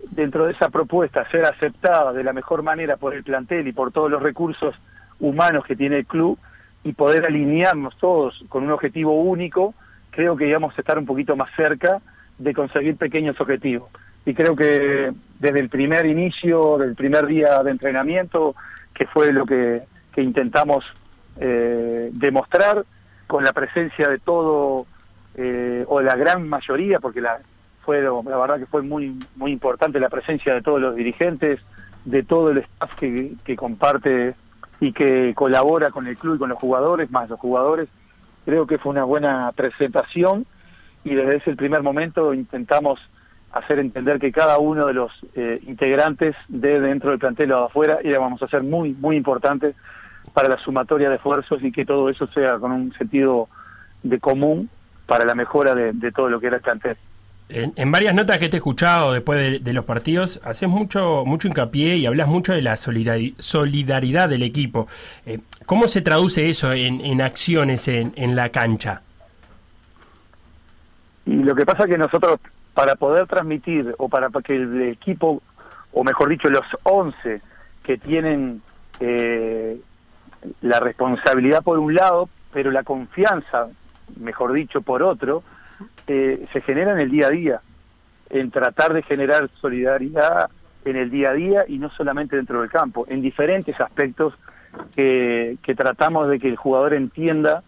dentro de esa propuesta ser aceptada de la mejor manera por el plantel y por todos los recursos humanos que tiene el club y poder alinearnos todos con un objetivo único, creo que íbamos a estar un poquito más cerca de conseguir pequeños objetivos. Y creo que desde el primer inicio, del primer día de entrenamiento, que fue lo que, que intentamos eh, demostrar, con la presencia de todo eh, o la gran mayoría, porque la, fue la verdad que fue muy muy importante la presencia de todos los dirigentes, de todo el staff que, que comparte y que colabora con el club y con los jugadores, más los jugadores. Creo que fue una buena presentación y desde ese primer momento intentamos hacer entender que cada uno de los eh, integrantes de dentro del plantel o de afuera íbamos a ser muy, muy importante para la sumatoria de esfuerzos y que todo eso sea con un sentido de común para la mejora de todo lo que era el plantel. En, varias notas que te he escuchado después de, los partidos, haces mucho, mucho hincapié y hablas mucho de la solidari- solidaridad del equipo. Eh, ¿Cómo se traduce eso en, en acciones en, en la cancha? Y lo que pasa es que nosotros, para poder transmitir, o para que el equipo, o mejor dicho, los 11 que tienen eh, la responsabilidad por un lado, pero la confianza, mejor dicho, por otro, eh, se genera en el día a día, en tratar de generar solidaridad en el día a día y no solamente dentro del campo, en diferentes aspectos que, tratamos de que el jugador entienda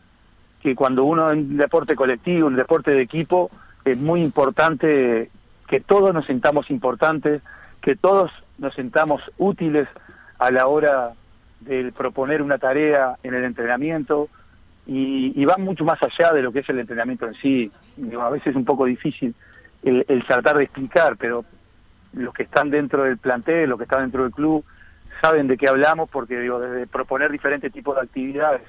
que cuando uno en un deporte colectivo, un deporte de equipo, es muy importante que todos nos sintamos importantes, que todos nos sintamos útiles a la hora de proponer una tarea en el entrenamiento y, y va mucho más allá de lo que es el entrenamiento en sí. Digo, a veces es un poco difícil el, el tratar de explicar, pero los que están dentro del plantel, los que están dentro del club, saben de qué hablamos porque digo, desde proponer diferentes tipos de actividades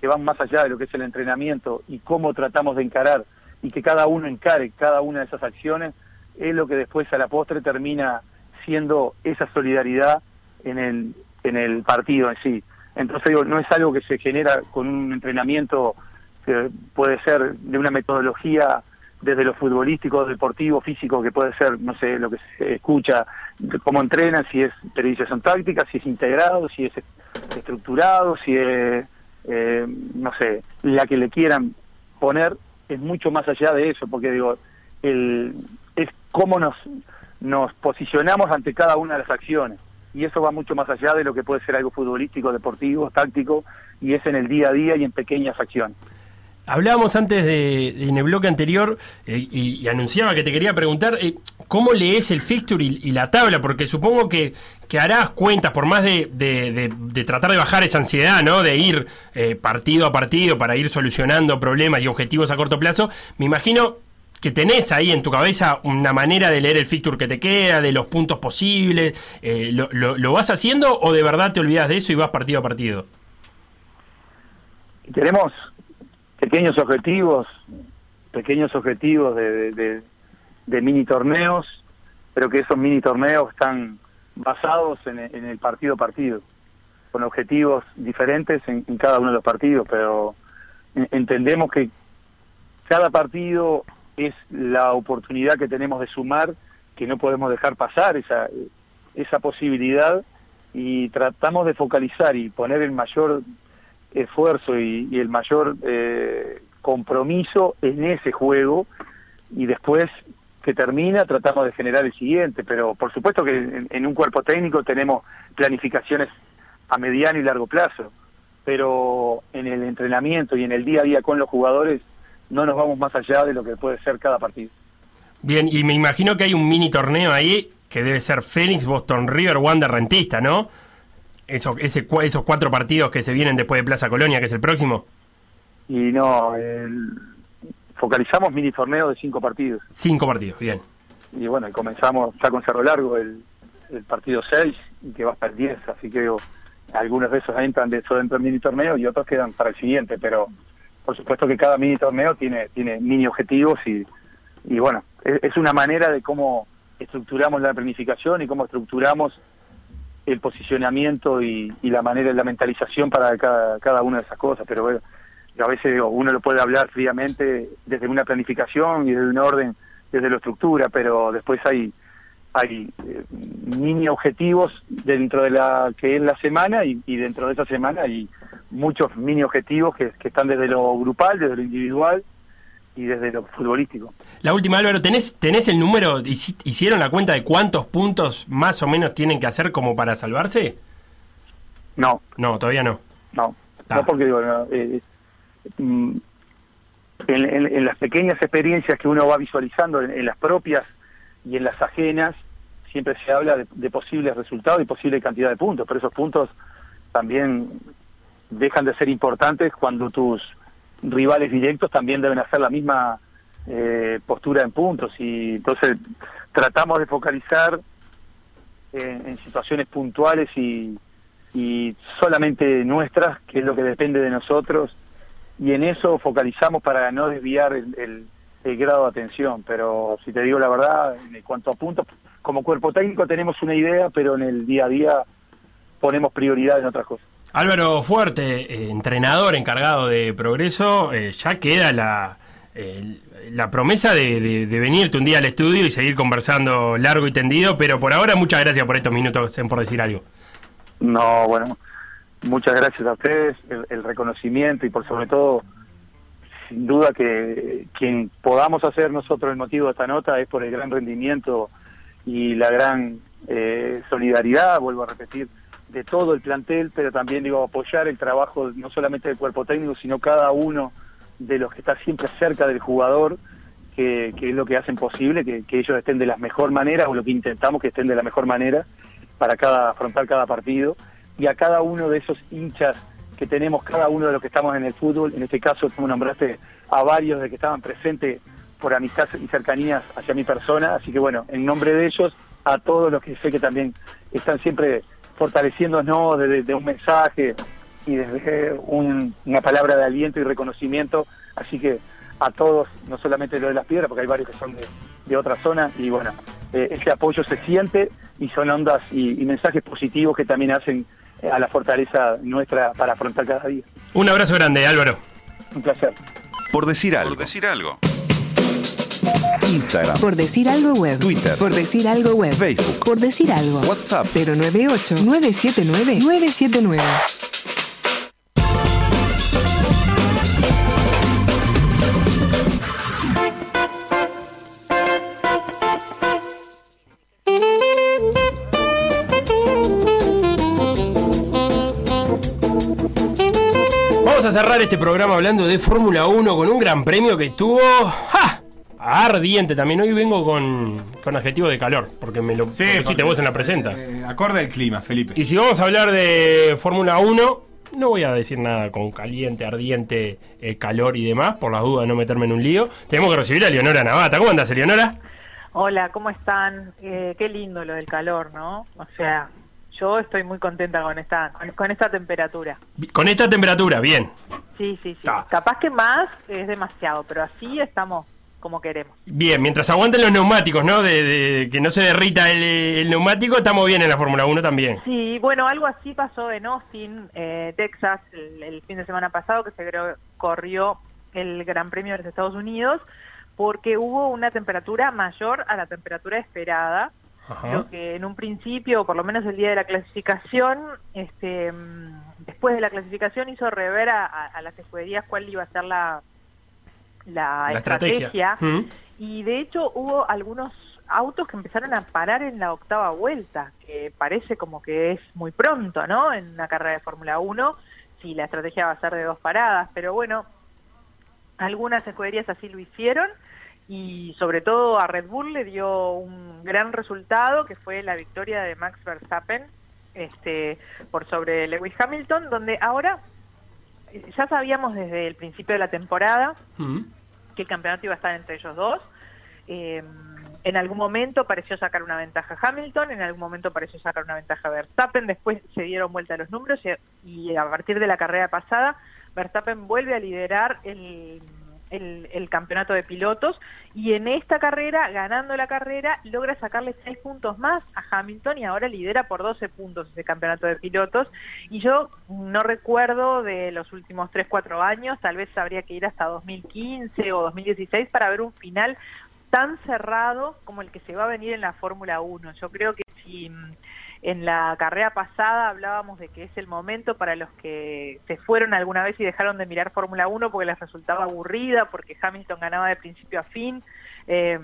que van más allá de lo que es el entrenamiento y cómo tratamos de encarar y que cada uno encare cada una de esas acciones, es lo que después a la postre termina siendo esa solidaridad en el, en el partido en sí. Entonces digo, no es algo que se genera con un entrenamiento que puede ser de una metodología desde lo futbolístico, deportivo, físico, que puede ser, no sé, lo que se escucha, cómo entrenan, si es periodización táctica, si es integrado, si es estructurado, si es, eh, no sé, la que le quieran poner, es mucho más allá de eso, porque digo, el, es cómo nos, nos posicionamos ante cada una de las acciones. Y eso va mucho más allá de lo que puede ser algo futbolístico, deportivo, táctico, y es en el día a día y en pequeñas acciones. Hablábamos antes de, en el bloque anterior eh, y, y anunciaba que te quería preguntar eh, cómo lees el fixture y, y la tabla, porque supongo que, que harás cuentas, por más de, de- de- de tratar de bajar esa ansiedad, ¿no? De ir eh, partido a partido para ir solucionando problemas y objetivos a corto plazo. Me imagino que tenés ahí en tu cabeza una manera de leer el fixture que te queda, de los puntos posibles. eh, lo, lo- ¿Lo vas haciendo o de verdad te olvidas de eso y vas partido a partido? Tenemos pequeños objetivos, pequeños objetivos de, de- mini torneos, pero que esos mini torneos están basados en, el- en el partido a partido, con objetivos diferentes en, cada uno de los partidos, pero en- entendemos que cada partido es la oportunidad que tenemos de sumar, que no podemos dejar pasar esa, esa posibilidad y tratamos de focalizar y poner el mayor esfuerzo y, el mayor eh, compromiso en ese juego y después que termina tratamos de generar el siguiente, pero por supuesto que en un cuerpo técnico tenemos planificaciones a mediano y largo plazo, pero en el entrenamiento y en el día a día con los jugadores no nos vamos más allá de lo que puede ser cada partido. Bien, y me imagino que hay un mini torneo ahí que debe ser Phoenix, Boston River, Wander Rentista, ¿no? Eso, ese, esos cuatro partidos que se vienen después de Plaza Colonia, que es el próximo. Y no, el- focalizamos mini torneos de cinco partidos. Cinco partidos, bien. y bueno, y comenzamos ya con Cerro Largo el, el partido 6 y que va hasta el 10, así que digo, algunos de esos entran de eso dentro del mini torneo y otros quedan para el siguiente, pero por supuesto que cada mini torneo tiene, tiene mini objetivos y, y bueno, es, es una manera de cómo estructuramos la planificación y cómo estructuramos el posicionamiento y, y la manera, la mentalización para cada, cada una de esas cosas, pero bueno, a veces uno lo puede hablar fríamente desde una planificación y desde un orden, desde la estructura, pero después hay hay eh, mini objetivos dentro de la que es la semana y, y dentro de esa semana hay muchos mini objetivos que, que están desde lo grupal, desde lo individual y desde lo futbolístico. La última, Álvaro, ¿tenés, tenés el número? hici- ¿Hicieron la cuenta de cuántos puntos más o menos tienen que hacer como para salvarse? No. No, todavía no. No, no porque digo, no, eh, mm, en, en- en las pequeñas experiencias que uno va visualizando, en, en las propias y en las ajenas, siempre se habla de, de posibles resultados y posible cantidad de puntos, pero esos puntos también dejan de ser importantes cuando tus rivales directos también deben hacer la misma eh, postura en puntos y entonces tratamos de focalizar en, en situaciones puntuales y, y solamente nuestras, que es lo que depende de nosotros, y en eso focalizamos para no desviar el, el- el grado de atención. Pero si te digo la verdad, en cuanto a puntos, como cuerpo técnico tenemos una idea, pero en el día a día ponemos prioridad en otras cosas. Álvaro Fuerte, eh, entrenador encargado de progreso, eh, ya queda la, eh, la promesa de, de- de venirte un día al estudio y seguir conversando largo y tendido, pero por ahora muchas gracias por estos minutos por decir algo. No, bueno, muchas gracias a ustedes, el, el reconocimiento y por sobre todo, sin duda que quien podamos hacer nosotros el motivo de esta nota es por el gran rendimiento y la gran eh, solidaridad, vuelvo a repetir, de todo el plantel, pero también digo apoyar el trabajo no solamente del cuerpo técnico, sino cada uno de los que está siempre cerca del jugador, que, es lo que hacen posible, que, que ellos estén de la mejor manera, o lo que intentamos que estén de la mejor manera para cada afrontar cada partido, y a cada uno de esos hinchas que tenemos, cada uno de los que estamos en el fútbol, en este caso tú nombraste a varios de que estaban presentes por amistad y cercanías hacia mi persona, así que bueno, en nombre de ellos, a todos los que sé que también están siempre fortaleciéndonos desde de un mensaje y desde un- una palabra de aliento y reconocimiento, así que a todos, no solamente lo de las piedras, porque hay varios que son de, de otra zona, y bueno, eh, ese apoyo se siente y son ondas y, y mensajes positivos que también hacen eh, a la fortaleza nuestra para afrontar cada día. Un abrazo grande, Álvaro. Un placer. Por decir algo. Por decir algo. Instagram. Por decir algo web. Twitter. Por decir algo web. Facebook. Por decir algo. WhatsApp. 098-979-979. Vamos a cerrar este programa hablando de Fórmula 1 con un gran premio que estuvo ¡ja! Ardiente también. Hoy vengo con, con adjetivo de calor, porque me lo pusiste porque- vos en la presenta. Eh, acorde al clima, Felipe. Y si vamos a hablar de Fórmula 1, no voy a decir nada con caliente, ardiente, eh, calor y demás, por las dudas de no meterme en un lío. Tenemos que recibir a Leonora Navata. ¿Cómo andas, Leonora? Hola, ¿cómo están? Eh, qué lindo lo del calor, ¿no? O sea, yo estoy muy contenta con esta con, con esta temperatura. Con esta temperatura, bien. Sí, sí, sí. Capaz que más es demasiado, pero así estamos como queremos. Bien, mientras aguanten los neumáticos, ¿no? De, de- que no se derrita el, el neumático, estamos bien en la Fórmula 1 también. Sí, bueno, algo así pasó en Austin, eh, Texas, el, el fin de semana pasado, que se corrió el Gran Premio de los Estados Unidos, porque hubo una temperatura mayor a la temperatura esperada, lo que en un principio, por lo menos el día de la clasificación, este, mm, después de la clasificación hizo rever a, a- a las escuderías cuál iba a ser la, la, La estrategia. estrategia. Y de hecho hubo algunos autos que empezaron a parar en la octava vuelta, que parece como que es muy pronto, ¿no? En una carrera de Fórmula 1, si la estrategia va a ser de dos paradas, pero bueno, algunas escuderías así lo hicieron y sobre todo a Red Bull le dio un gran resultado que fue la victoria de Max Verstappen este por sobre Lewis Hamilton donde ahora ya sabíamos desde el principio de la temporada que el campeonato iba a estar entre ellos dos. Eh, en algún momento pareció sacar una ventaja Hamilton, en algún momento pareció sacar una ventaja Verstappen, después se dieron vuelta los números y, y a partir de la carrera pasada Verstappen vuelve a liderar el, el- el campeonato de pilotos y en esta carrera, ganando la carrera, logra sacarle 6 puntos más a Hamilton y ahora lidera por 12 puntos ese campeonato de pilotos y yo no recuerdo de los últimos 3-4 años, tal vez habría que ir hasta 2015 o 2016 para ver un final tan cerrado como el que se va a venir en la Fórmula 1. Yo creo que si mm, en la carrera pasada hablábamos de que es el momento para los que se fueron alguna vez y dejaron de mirar Fórmula 1 porque les resultaba aburrida, porque Hamilton ganaba de principio a fin, eh,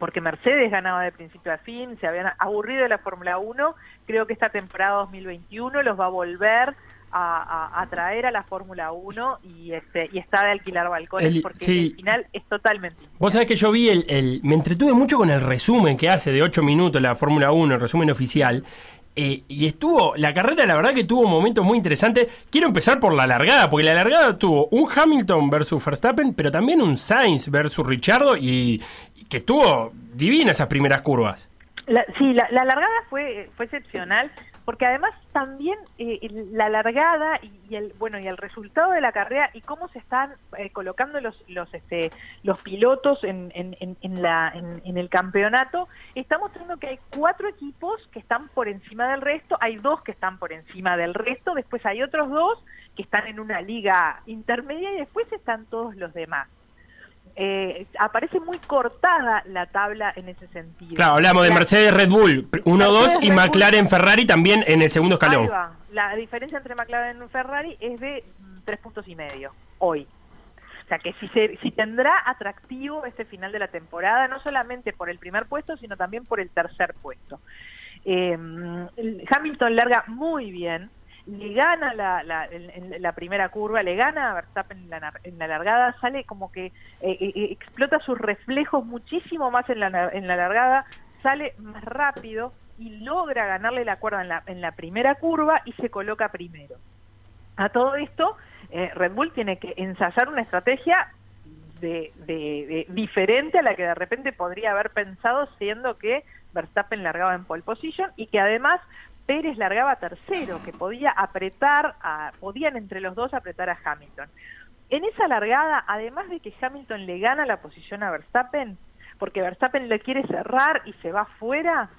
porque Mercedes ganaba de principio a fin, se habían aburrido de la Fórmula 1, creo que esta temporada 2021 los va a volver a, a- a traer a la Fórmula 1 y, este, y está de alquilar balcones porque sí. el final es totalmente Vos sabés que yo vi el, el- Me entretuve mucho con el resumen que hace de 8 minutos la Fórmula 1, el resumen oficial. eh, y estuvo. La carrera, la verdad, que tuvo momentos muy interesantes. Quiero empezar por la largada, porque la largada tuvo un Hamilton versus Verstappen, pero también un Sainz versus Richardo. Y, y que estuvo divina esas primeras curvas. La- sí, la, la largada fue, fue excepcional porque además también eh, la largada y, el bueno y el resultado de la carrera y cómo se están eh, colocando los este los pilotos en, en, el campeonato está mostrando que hay cuatro equipos que están por encima del resto hay dos que están por encima del resto después hay otros dos que están en una liga intermedia y después están todos los demás eh, aparece muy cortada la tabla en ese sentido. Claro, hablamos de Mercedes Red Bull 1-2 Mercedes, y Red Bull. McLaren Ferrari también en el segundo escalón. La diferencia entre McLaren y Ferrari es de mm, tres puntos y medio hoy. O sea que si, se, si tendrá atractivo este final de la temporada, no solamente por el primer puesto, sino también por el tercer puesto. Eh, el- Hamilton larga muy bien, le gana la, la, en- la primera curva, le gana a Verstappen en la, en la largada, sale como que eh, eh, eh, explota sus reflejos muchísimo más en la, en la largada, sale más rápido y logra ganarle la cuerda en la, en la primera curva y se coloca primero. A todo esto, eh, Red Bull tiene que ensayar una estrategia de, de- de- diferente a la que de repente podría haber pensado, siendo que Verstappen largaba en pole position y que además Pérez largaba tercero, que podía apretar, a, podían entre los dos apretar a Hamilton. En esa largada, además de que Hamilton le gana la posición a Verstappen, porque Verstappen le quiere cerrar y se va fuera,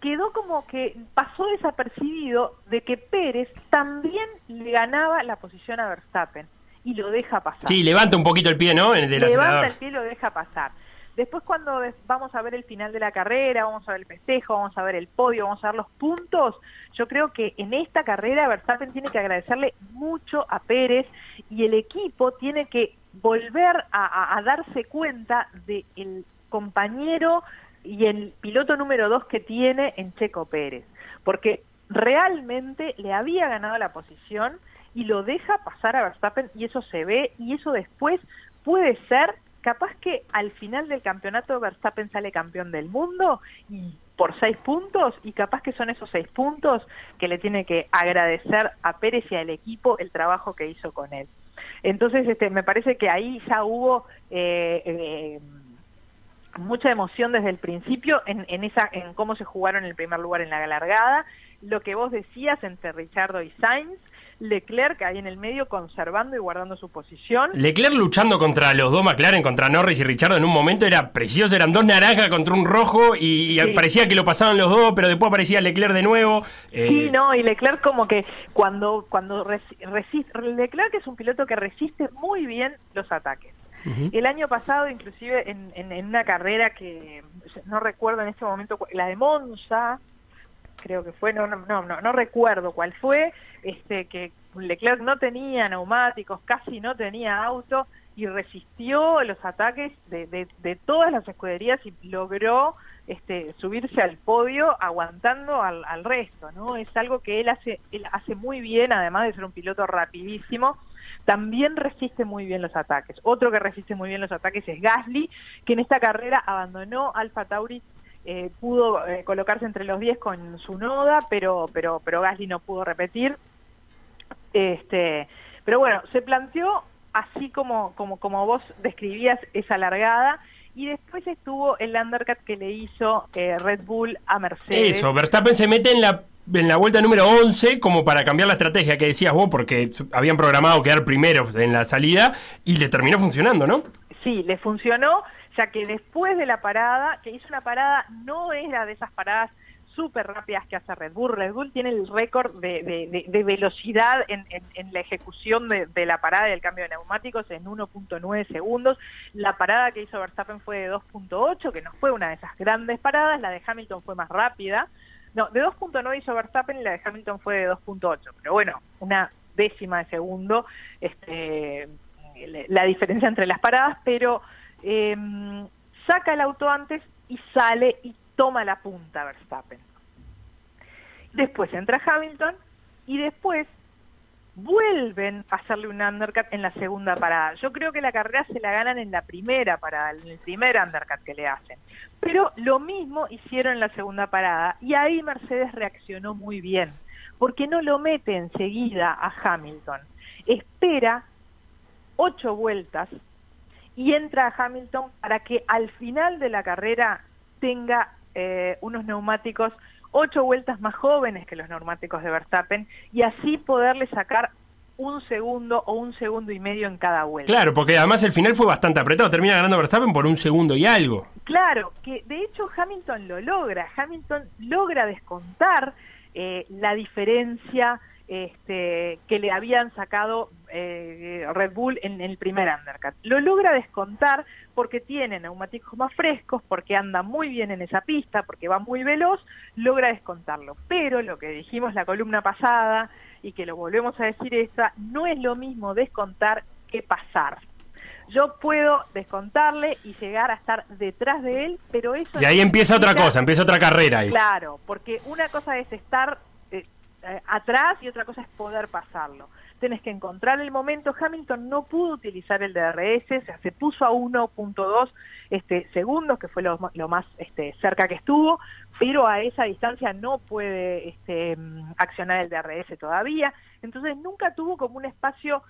quedó como que pasó desapercibido de que Pérez también le ganaba la posición a Verstappen y lo deja pasar. Sí, levanta un poquito el pie, ¿no? El Levanta el pie y lo deja pasar. Después cuando vamos a ver el final de la carrera, vamos a ver el festejo, vamos a ver el podio, vamos a ver los puntos, yo creo que en esta carrera Verstappen tiene que agradecerle mucho a Pérez y el equipo tiene que volver a, darse cuenta del compañero y el piloto número dos que tiene en Checo Pérez, porque realmente le había ganado la posición y lo deja pasar a Verstappen y eso se ve y eso después puede ser capaz que al final del campeonato Verstappen sale campeón del mundo y por seis puntos y capaz que son esos seis puntos que le tiene que agradecer a Pérez y al equipo el trabajo que hizo con él. Entonces, este, me parece que ahí ya hubo eh, eh, mucha emoción desde el principio en, en esa en cómo se jugaron el primer lugar en la largada lo que vos decías entre Richardo y Sainz Leclerc ahí en el medio conservando y guardando su posición Leclerc luchando contra los dos McLaren, contra Norris y Richardo en un momento era precioso, eran dos naranjas contra un rojo y, Sí. parecía que lo pasaban los dos, pero después aparecía Leclerc de nuevo. eh, Sí, no, y Leclerc como que cuando cuando resi- resiste, Leclerc es un piloto que resiste muy bien los ataques. El año pasado, inclusive en, en- en una carrera que no recuerdo en este momento, la de Monza, creo que fue, no, no, no, no, no recuerdo cuál fue, este que Leclerc no tenía neumáticos, casi no tenía auto y resistió los ataques de, de, de todas las escuderías y logró este, subirse al podio aguantando al, al resto, ¿no? Es algo que él hace, él hace muy bien, además de ser un piloto rapidísimo, también resiste muy bien los ataques. Otro que resiste muy bien los ataques es Gasly, que en esta carrera abandonó Alfa Tauri, eh, pudo eh, colocarse entre los 10 con su noda, pero, pero, pero Gasly no pudo repetir. Este, pero bueno, se planteó así como, como, como vos describías esa largada y después estuvo el undercut que le hizo eh, Red Bull a Mercedes. Eso, Verstappen se mete en la, en la vuelta número 11 como para cambiar la estrategia que decías vos, porque habían programado quedar primeros en la salida y le terminó funcionando, ¿no? Sí, le funcionó, ya que después de la parada, que hizo una parada, no era de esas paradas súper rápidas que hace Red Bull. Red Bull tiene el récord de, de- velocidad en, en- la ejecución de, la parada y el cambio de neumáticos en 1.9 segundos. La parada que hizo Verstappen fue de 2.8, que no fue una de esas grandes paradas. La de Hamilton fue más rápida. No, de 2.9 hizo Verstappen y la de Hamilton fue de 2.8. Pero bueno, una décima de segundo este, la diferencia entre las paradas, pero eh, saca el auto antes y sale y toma la punta Verstappen. Después entra Hamilton y después vuelven a hacerle un undercut en la segunda parada. Yo creo que la carrera se la ganan en la primera parada, en el primer undercut que le hacen. Pero lo mismo hicieron en la segunda parada y ahí Mercedes reaccionó muy bien, porque no lo mete enseguida a Hamilton. Espera ocho vueltas y entra a Hamilton para que al final de la carrera tenga eh, unos neumáticos ocho vueltas más jóvenes que los neumáticos de Verstappen y así poderle sacar un segundo o un segundo y medio en cada vuelta. Claro, porque además el final fue bastante apretado. Termina ganando Verstappen por un segundo y algo. Claro, que de hecho Hamilton lo logra. Hamilton logra descontar eh, la diferencia este, que le habían sacado eh, Red Bull en el primer undercut. Lo logra descontar porque tiene neumáticos más frescos, porque anda muy bien en esa pista, porque va muy veloz, logra descontarlo. Pero lo que dijimos la columna pasada y que lo volvemos a decir esta, no es lo mismo descontar que pasar. Yo puedo descontarle y llegar a estar detrás de él, pero eso... Y ahí no empieza otra cosa, empieza otra carrera ahí. Claro, porque una cosa es estar eh, eh, atrás y otra cosa es poder pasarlo. Tenés que encontrar el momento. Hamilton no pudo utilizar el DRS, se puso a 1.2 este, segundos, que fue lo, más este, cerca que estuvo, pero a esa distancia no puede este, accionar el DRS todavía. Entonces nunca tuvo como un espacio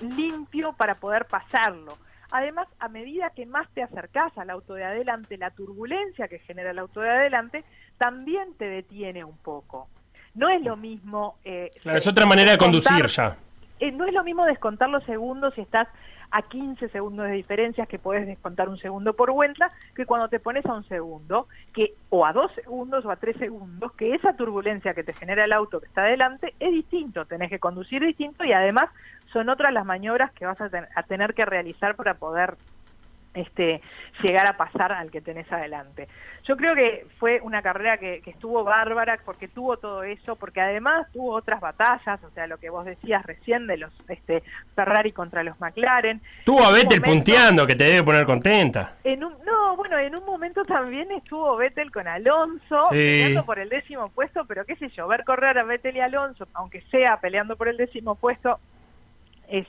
limpio para poder pasarlo. Además, a medida que más te acercás al auto de adelante, la turbulencia que genera el auto de adelante también te detiene un poco. No es lo mismo... eh, Claro, es otra manera de conducir ya. eh, no es lo mismo descontar los segundos si estás a 15 segundos de diferencia que podés descontar un segundo por vuelta que cuando te pones a un segundo que o a dos segundos o a tres segundos que esa turbulencia que te genera el auto que está adelante es distinto tenés que conducir distinto y además son otras las maniobras que vas a, ten- a tener que realizar para poder este, llegar a pasar al que tenés adelante. Yo creo que fue una carrera que, que estuvo bárbara porque tuvo todo eso, porque además tuvo otras batallas, o sea, lo que vos decías recién de los este, Ferrari contra los McLaren. Tuvo a Vettel momento- punteando, que te debe poner contenta. En un, no, bueno, en un momento también estuvo Vettel con Alonso Sí. peleando por el décimo puesto, pero qué sé yo, ver correr a Vettel y Alonso, aunque sea peleando por el décimo puesto, es,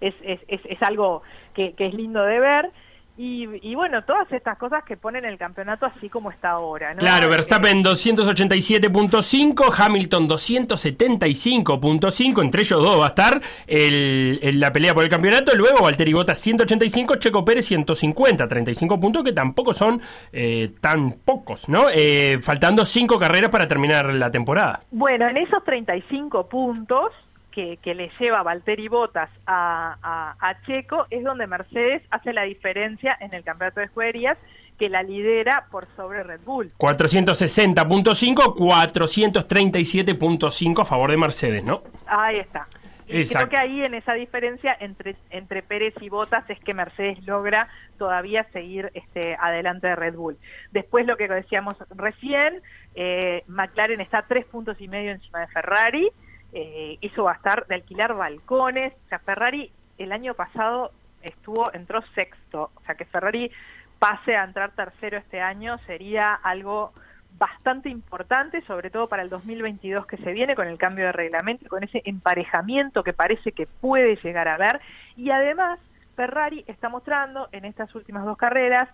es, es, es, es algo que, que es lindo de ver. Y, y bueno, todas estas cosas que ponen el campeonato así como está ahora. ¿no? Claro, Verstappen 287.5, Hamilton 275.5, entre ellos dos va a estar el, el- la pelea por el campeonato, luego Valtteri Bottas 185, Checo Pérez 150, 35 puntos que tampoco son eh, tan pocos, ¿no? Eh, faltando 5 carreras para terminar la temporada. Bueno, en esos 35 puntos que, que le lleva Valtteri Bottas a, a, a Checo es donde Mercedes hace la diferencia en el campeonato de escuderías que la lidera por sobre Red Bull. 460.5, 437.5 a favor de Mercedes, ¿no? Ahí está. Exacto. creo que ahí en esa diferencia entre, entre Pérez y Bottas es que Mercedes logra todavía seguir este, adelante de Red Bull. Después lo que decíamos recién, eh, McLaren está tres puntos y medio encima de Ferrari, eh, a estar de alquilar balcones, o sea, Ferrari el año pasado estuvo, entró sexto, o sea que Ferrari pase a entrar tercero este año sería algo bastante importante, sobre todo para el 2022 que se viene con el cambio de reglamento, con ese emparejamiento que parece que puede llegar a haber. Y además, Ferrari está mostrando en estas últimas dos carreras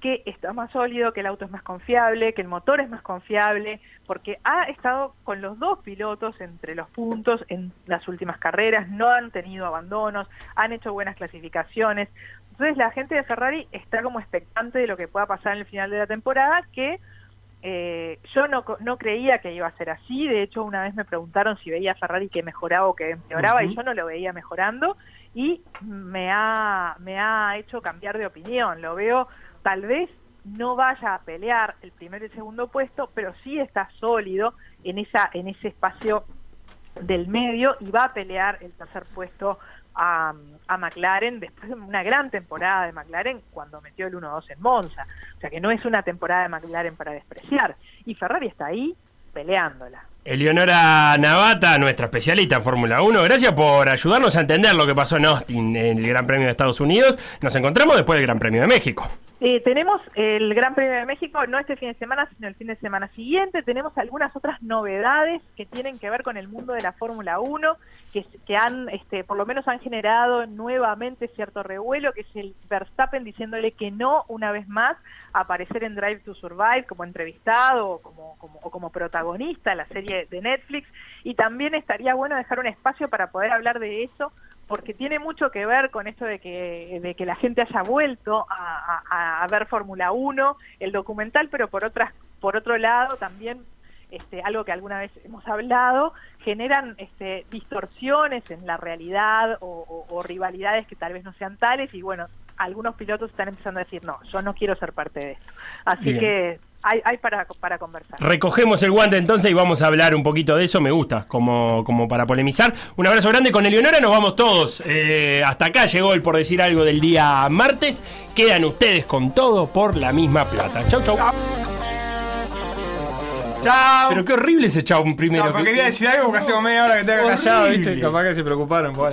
que está más sólido, que el auto es más confiable, que el motor es más confiable, porque ha estado con los dos pilotos entre los puntos en las últimas carreras, no han tenido abandonos, han hecho buenas clasificaciones. Entonces la gente de Ferrari está como expectante de lo que pueda pasar en el final de la temporada, que eh, yo no, no creía que iba a ser así. De hecho, una vez me preguntaron si veía a Ferrari que mejoraba o que empeoraba, y yo no lo veía mejorando. Y me ha, me ha hecho cambiar de opinión. Lo veo, tal vez no vaya a pelear el primer y el segundo puesto, pero sí está sólido en, esa, en ese espacio del medio y va a pelear el tercer puesto a, a McLaren después de una gran temporada de McLaren cuando metió el 1-2 en Monza. O sea que no es una temporada de McLaren para despreciar. Y Ferrari está ahí peleándola. Eleonora Navata, nuestra especialista en Fórmula 1, gracias por ayudarnos a entender lo que pasó en Austin en el Gran Premio de Estados Unidos. Nos encontramos después del Gran Premio de México. Eh, tenemos el Gran Premio de México, no este fin de semana, sino el fin de semana siguiente. Tenemos algunas otras novedades que tienen que ver con el mundo de la Fórmula 1, que, han, este, por lo menos han generado nuevamente cierto revuelo, que es el Verstappen diciéndole que no una vez más aparecer en Drive to Survive como entrevistado o como, como, o como protagonista de la serie de Netflix. Y también estaría bueno dejar un espacio para poder hablar de eso porque tiene mucho que ver con esto de que, de que la gente haya vuelto a, a- a ver Fórmula 1, el documental, pero por otras por otro lado, también este, algo que alguna vez hemos hablado, generan este, distorsiones en la realidad o, o- o rivalidades que tal vez no sean tales y bueno, algunos pilotos están empezando a decir, no, yo no quiero ser parte de esto. Así Bien. que hay, hay para, para conversar. Recogemos el guante entonces y vamos a hablar un poquito de eso, me gusta, como, como para polemizar. Un abrazo grande con Eleonora, nos vamos todos. Eh, hasta acá llegó el por decir algo del día martes. Quedan ustedes con todo por la misma plata. Chau, chau. Chao. Pero qué horrible ese chau primero. No, pero quería decir algo porque hace media hora que te haga callado. ¿viste? Capaz que se preocuparon por